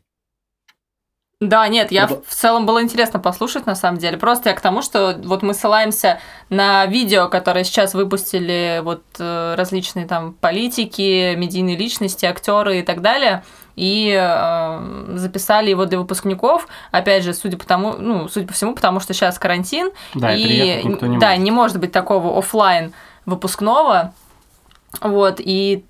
Да, нет, я Это- в целом было интересно послушать, на самом деле. Просто я к тому, что вот мы ссылаемся на видео, которое сейчас выпустили вот э, различные там политики, медийные личности, актеры и так далее, и э, записали его для выпускников. Опять же, судя по тому, ну, судя по всему, потому что сейчас карантин, Да, и никто не да, может. не может быть такого оффлайн выпускного. Вот, и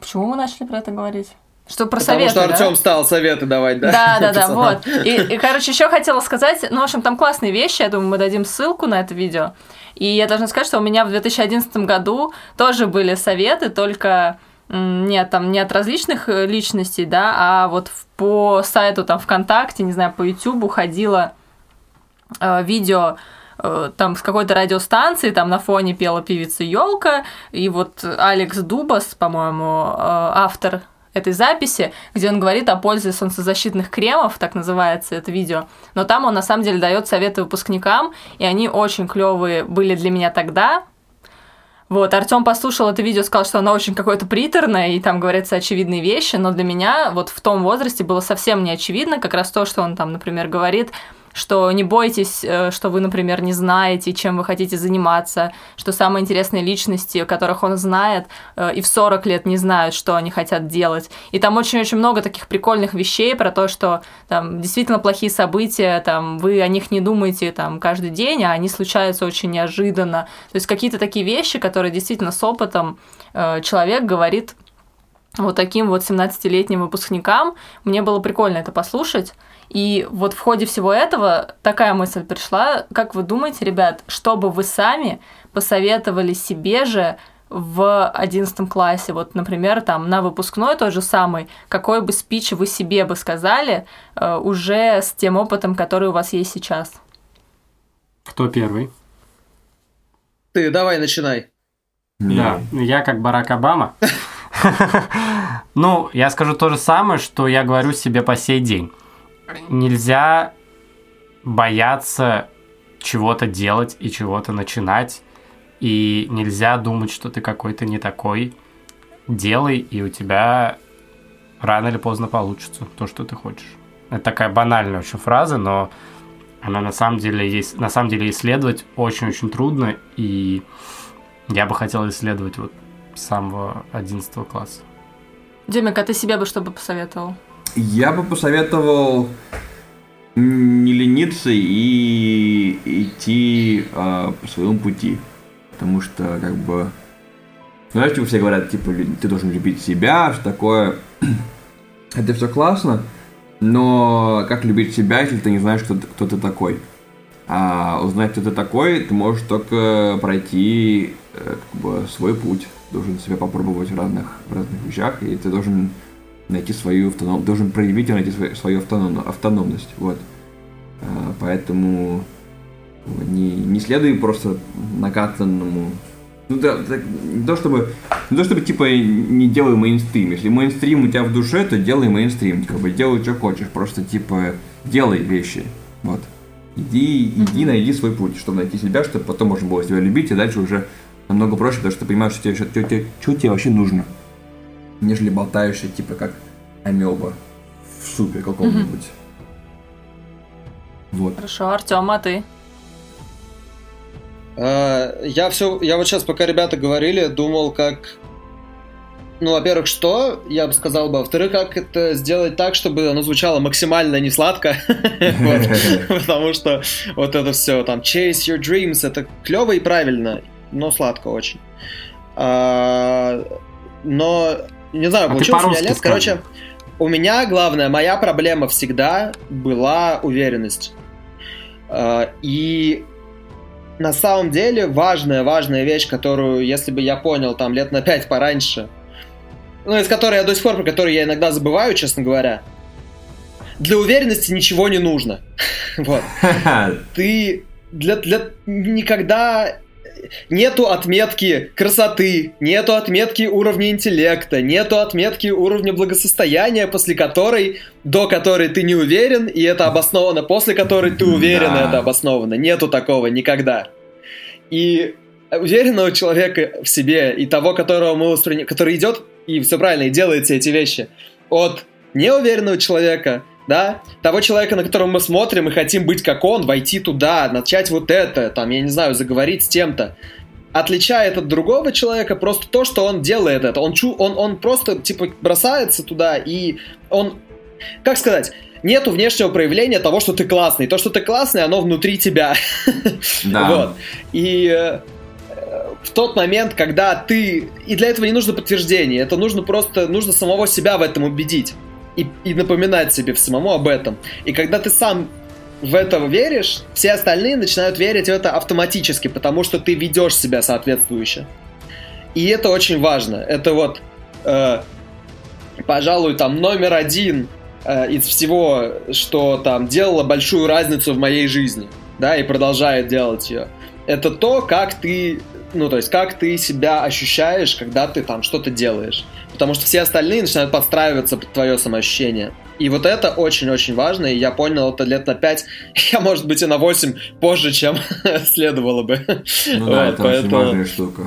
почему мы начали про это говорить? Что про Потому советы, что да? Артем стал советы давать, да? Да, да, да, вот. И, и, короче, еще хотела сказать, ну, в общем, там классные вещи, я думаю, мы дадим ссылку на это видео. И я должна сказать, что у меня в 2011 году тоже были советы, только нет, там не от различных э, личностей, да, а вот по сайту там ВКонтакте, не знаю, по Ютубу ходило э, видео э, там с какой-то радиостанции, там на фоне пела певица Елка, и вот Алекс Дубас, по-моему, э, автор этой записи, где он говорит о пользе солнцезащитных кремов, так называется это видео. Но там он на самом деле дает советы выпускникам, и они очень клевые были для меня тогда. Вот, Артем послушал это видео, сказал, что оно очень какое-то приторное, и там говорятся очевидные вещи, но для меня вот в том возрасте было совсем не очевидно, как раз то, что он там, например, говорит, что не бойтесь, э, что вы, например, не знаете, чем вы хотите заниматься, что самые интересные личности, которых он знает, э, и в 40 лет не знают, что они хотят делать. И там очень-очень много таких прикольных вещей про то, что там действительно плохие события, там вы о них не думаете там каждый день, а они случаются очень неожиданно. То есть какие-то такие вещи, которые действительно с опытом э, человек говорит вот таким вот 17-летним выпускникам. Мне было прикольно это послушать. И вот в ходе всего этого такая мысль пришла. Как вы думаете, ребят, что бы вы сами посоветовали себе же в 11 классе, вот, например, там на выпускной тот же самый, какой бы спич вы себе бы сказали э, уже с тем опытом, который у вас есть сейчас? Кто первый? Ты давай начинай. Да, я как Барак Обама. Ну, я скажу то же самое, что я говорю себе по сей день. Нельзя бояться чего-то делать и чего-то начинать. И нельзя думать, что ты какой-то не такой. Делай, и у тебя рано или поздно получится то, что ты хочешь. Это такая банальная очень фраза, но она на самом деле есть, на самом деле исследовать очень-очень трудно, и я бы хотел исследовать вот с самого 11 класса. Демик, а ты себе бы что бы посоветовал? Я бы посоветовал не лениться и идти э, по своему пути. Потому что, как бы, знаешь, типа все говорят, типа, ты должен любить себя, что такое. Это все классно, но как любить себя, если ты не знаешь, кто, кто ты такой? А узнать, кто ты такой, ты можешь только пройти э, как бы, свой путь. Должен себя попробовать в разных, в разных вещах, и ты должен найти свою автономность, должен проявить и найти свою, свою автоном, автономность. Вот. А, поэтому не, не следуй просто накатанному ну да, так, не то чтобы, не то чтобы типа не делай мейнстрим. Если мейнстрим у тебя в душе, то делай мейнстрим, как бы делай что хочешь, просто типа делай вещи, вот. Иди, иди, найди свой путь, чтобы найти себя, чтобы потом можно было себя любить, и дальше уже намного проще, потому что ты понимаешь, что тебе, что, что, что тебе вообще нужно, нежели болтаешься типа как амеба в супе каком-нибудь. Вот. Хорошо, Артем, а ты? А, я все, я вот сейчас, пока ребята говорили, думал, как ну, во-первых, что, я бы сказал бы, во-вторых, как это сделать так, чтобы оно звучало максимально не сладко, потому что вот это все, там, chase your dreams, это клево и правильно, но сладко очень. А, но, не знаю, а получилось у меня нет, короче, у меня главное, моя проблема всегда была уверенность. И на самом деле важная, важная вещь, которую, если бы я понял там лет на пять пораньше, ну, из которой я до сих пор, про которую я иногда забываю, честно говоря, для уверенности ничего не нужно. вот. Ты для, для никогда нету отметки красоты, нету отметки уровня интеллекта, нету отметки уровня благосостояния, после которой, до которой ты не уверен, и это обосновано, после которой ты уверен, да. это обосновано. Нету такого никогда. И уверенного человека в себе и того, которого мы воспринимаем, который идет и все правильно, и делает все эти вещи, от неуверенного человека да, того человека, на которого мы смотрим и хотим быть как он, войти туда, начать вот это, там, я не знаю, заговорить с тем-то, отличает от другого человека просто то, что он делает это. Он, чу, он, он просто, типа, бросается туда, и он, как сказать, нету внешнего проявления того, что ты классный. То, что ты классный, оно внутри тебя. Да. Вот. И э, в тот момент, когда ты... И для этого не нужно подтверждение, это нужно просто, нужно самого себя в этом убедить и, и напоминать себе самому об этом. И когда ты сам в это веришь, все остальные начинают верить в это автоматически, потому что ты ведешь себя соответствующе. И это очень важно. Это вот, э, пожалуй, там номер один э, из всего, что там делало большую разницу в моей жизни, да, и продолжает делать ее. Это то, как ты ну, то есть, как ты себя ощущаешь, когда ты там что-то делаешь. Потому что все остальные начинают подстраиваться под твое самоощущение. И вот это очень-очень важно, и я понял это лет на 5, я, может быть, и на 8 позже, чем следовало бы. Ну да, вот, это поэтому... очень важная штука.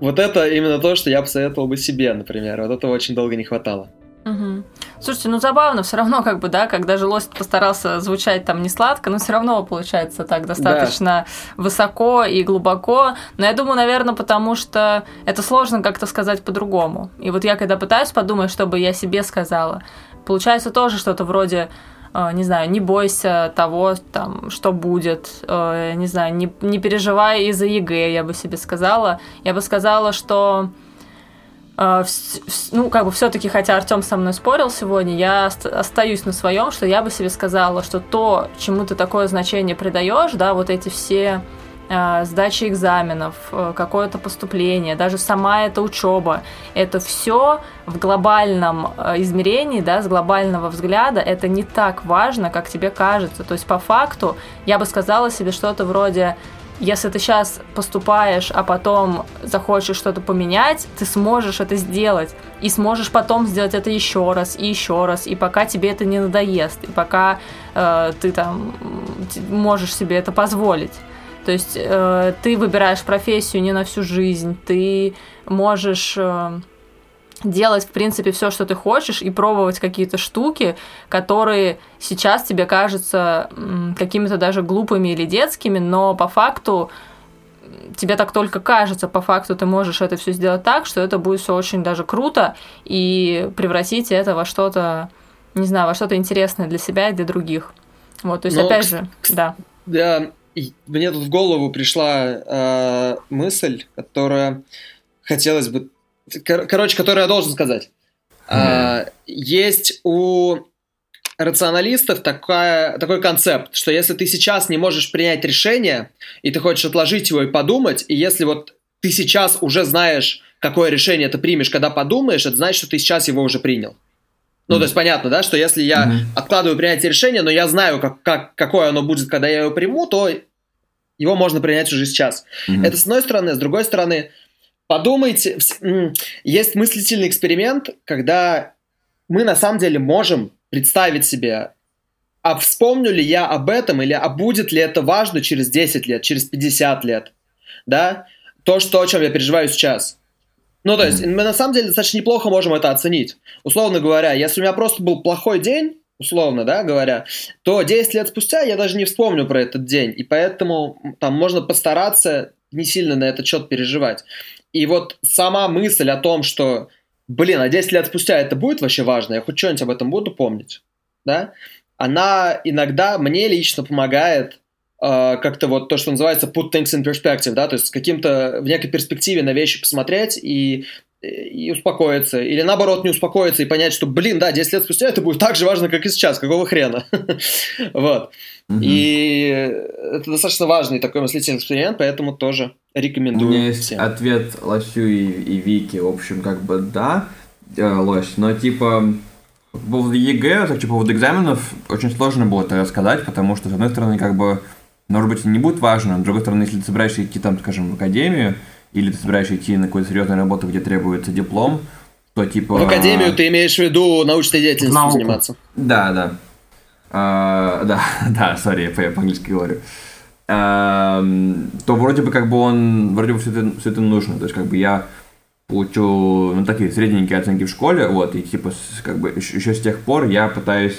Вот это именно то, что я посоветовал бы себе, например. Вот этого очень долго не хватало. Угу. Слушайте, ну забавно, все равно, как бы, да, когда же Лост постарался звучать там не сладко, но все равно получается так достаточно да. высоко и глубоко. Но я думаю, наверное, потому что это сложно как-то сказать по-другому. И вот я когда пытаюсь подумать, что бы я себе сказала, получается тоже что-то вроде э, не знаю, не бойся того, там, что будет, э, не знаю, не, не переживай из-за ЕГЭ, я бы себе сказала. Я бы сказала, что ну, как бы все-таки, хотя Артем со мной спорил сегодня, я остаюсь на своем, что я бы себе сказала, что то, чему ты такое значение придаешь, да, вот эти все а, сдачи экзаменов, э, какое-то поступление, даже сама эта учеба, это все в глобальном э, измерении, да, с глобального взгляда, это не так важно, как тебе кажется. То есть по факту я бы сказала себе что-то вроде если ты сейчас поступаешь, а потом захочешь что-то поменять, ты сможешь это сделать. И сможешь потом сделать это еще раз и еще раз, и пока тебе это не надоест, и пока э, ты там можешь себе это позволить. То есть э, ты выбираешь профессию не на всю жизнь, ты можешь э, делать, в принципе, все, что ты хочешь, и пробовать какие-то штуки, которые сейчас тебе кажутся какими-то даже глупыми или детскими, но по факту тебе так только кажется, по факту ты можешь это все сделать так, что это будет все очень даже круто и превратить это во что-то, не знаю, во что-то интересное для себя и для других. Вот, то есть, Но, опять кс- же, да. Да, мне тут в голову пришла э, мысль, которая хотелось бы... кор- короче, которую я должен сказать. А, есть у рационалистов такая, такой концепт, что если ты сейчас не можешь принять решение, и ты хочешь отложить его и подумать, и если вот ты сейчас уже знаешь, какое решение ты примешь, когда подумаешь, это значит, что ты сейчас его уже принял. Ну, то есть понятно, да, что если я Мгм. откладываю принятие решения, но я знаю, как, как, какое оно будет, когда я его приму, то его можно принять уже сейчас. Мгм. Это с одной стороны. С другой стороны, подумайте, есть мыслительный эксперимент, когда мы на самом деле можем представить себе, а вспомню ли я об этом, или а будет ли это важно через 10 лет, через 50 лет, да, то, что, о чем я переживаю сейчас. Ну, то есть, мы на самом деле достаточно неплохо можем это оценить. Условно говоря, если у меня просто был плохой день, условно, да, говоря, то 10 лет спустя я даже не вспомню про этот день. И поэтому там можно постараться не сильно на этот счет переживать. И вот сама мысль о том, что, блин, а 10 лет спустя это будет вообще важно, я хоть что-нибудь об этом буду помнить, да, она иногда мне лично помогает э, как-то вот то, что называется put things in perspective, да, то есть с каким-то в некой перспективе на вещи посмотреть и, и успокоиться. Или наоборот не успокоиться и понять, что, блин, да, 10 лет спустя это будет так же важно, как и сейчас, какого хрена. Вот. И это достаточно важный такой мыслительный эксперимент, поэтому тоже У рекомендую меня есть всем. ответ Лосю и, и Вики. В общем, как бы да, э, Лось, но типа по поводу ЕГЭ, так, по поводу экзаменов, очень сложно было это рассказать, потому что, с одной стороны, как бы, может быть, и не будет важно, с другой стороны, если ты собираешься идти, там, скажем, в академию, или ты собираешься идти на какую-то серьезную работу, где требуется диплом, то, типа... В академию ты имеешь в виду научной деятельностью науку. заниматься. Да, да. А, да, да, сори, я по- я по-английски говорю. Ам, то вроде бы как бы он, вроде бы все это, все это нужно. То есть как бы я получил, ну, такие средненькие оценки в школе, вот, и типа, как бы еще, еще с тех пор я пытаюсь,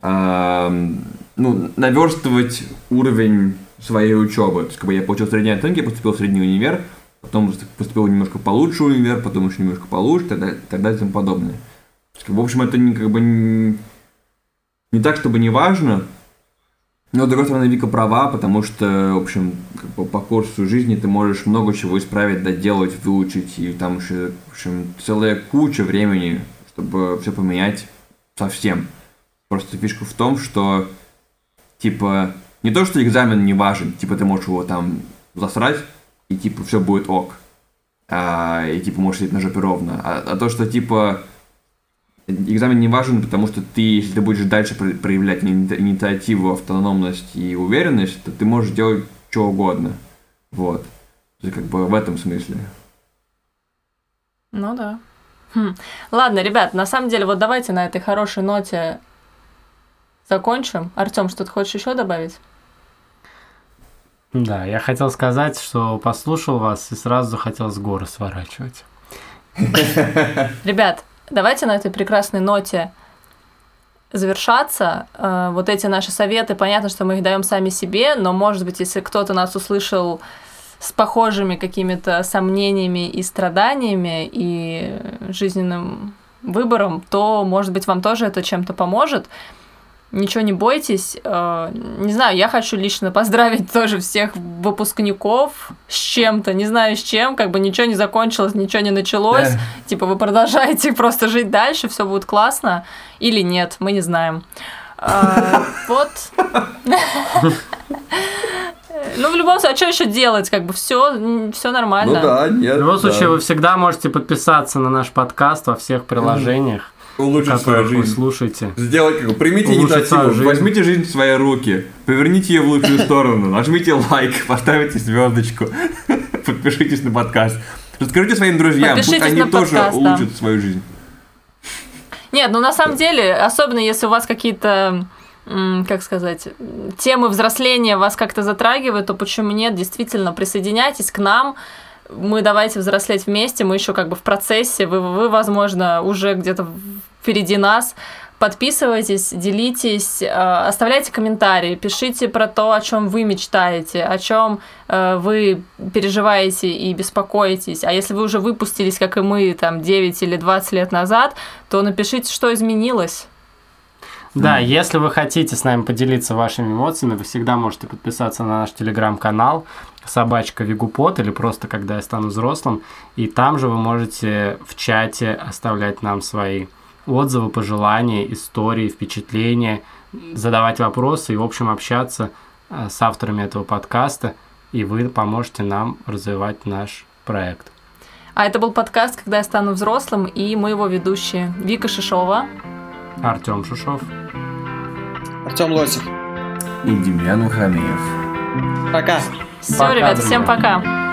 ам, ну, наверстывать уровень своей учебы. То есть, как бы я получил средние оценки, поступил в средний универ, потом поступил немножко получше универ, потом еще немножко получше, так далее и тому подобное. В общем, это не, как бы не, не так, чтобы не важно, но, с другой стороны, Вика права, потому что, в общем, как бы по курсу жизни ты можешь много чего исправить, доделать, выучить, и там еще, в общем, целая куча времени, чтобы все поменять совсем. Просто фишка в том, что, типа, не то, что экзамен не важен, типа, ты можешь его там засрать, и, типа, все будет ок. А, и, типа, можешь сидеть на жопе ровно. А, а то, что, типа, экзамен не важен, потому что ты, если ты будешь дальше про- проявлять ини- инициативу, автономность и уверенность, то ты можешь делать что угодно. Вот. То есть, как бы в этом смысле. Ну да. Хм. Ладно, ребят, на самом деле, вот давайте на этой хорошей ноте закончим. Артем, что-то хочешь еще добавить? Да, я хотел сказать, что послушал вас и сразу захотел с горы сворачивать. Ребят, давайте на этой прекрасной ноте завершаться. Э, Вот эти наши советы, понятно, что мы их даем сами себе, но, может быть, если кто-то нас услышал с похожими какими-то сомнениями и страданиями и жизненным выбором, то, может быть, вам тоже это чем-то поможет. Ничего не бойтесь. Э, Не знаю, я хочу лично поздравить тоже всех выпускников с чем-то, не знаю с чем, как бы ничего не закончилось, ничего не началось. Да. Типа вы продолжаете просто жить дальше, все будет классно. Или нет, мы не знаем. А, Вот. Ну, в любом случае, а что еще делать? Как бы все, все нормально. нет. В любом случае, вы всегда можете подписаться на наш подкаст во всех приложениях, улучшить свою жизнь. слушаете. Сделать как примите Улучшить инициативу, жизнь. возьмите жизнь в свои руки, поверните ее в лучшую сторону, нажмите лайк, поставите звездочку, подпишитесь на подкаст. Расскажите своим друзьям, пусть Подпишитесь они на тоже подкаст, да. улучшат свою жизнь. Нет, ну на самом деле, особенно если у вас какие-то, м, как сказать, темы взросления вас как-то затрагивают, то почему нет? Действительно, присоединяйтесь к нам. Мы давайте взрослеть вместе, мы еще как бы в процессе, вы, вы возможно, уже где-то впереди нас. Подписывайтесь, делитесь, э, оставляйте комментарии, пишите про то, о чем вы мечтаете, о чем вы переживаете и беспокоитесь. А если вы уже выпустились, как и мы, там 9 или 20 лет назад, то напишите, что изменилось. Да, если вы хотите с нами поделиться вашими эмоциями, вы всегда можете подписаться на наш телеграм-канал собачка Вигупот или просто когда я стану взрослым. И там же вы можете в чате оставлять нам свои отзывы, пожелания, истории, впечатления, задавать вопросы и, в общем, общаться э, с авторами этого подкаста, и вы поможете нам развивать наш проект. А это был подкаст «Когда я стану взрослым» и мы его ведущие Вика Шишова, Артем Шушов, Артем Лосев. И Демьян Мухамеев. Пока. Все, Пока, ребят, друзья. всем пока.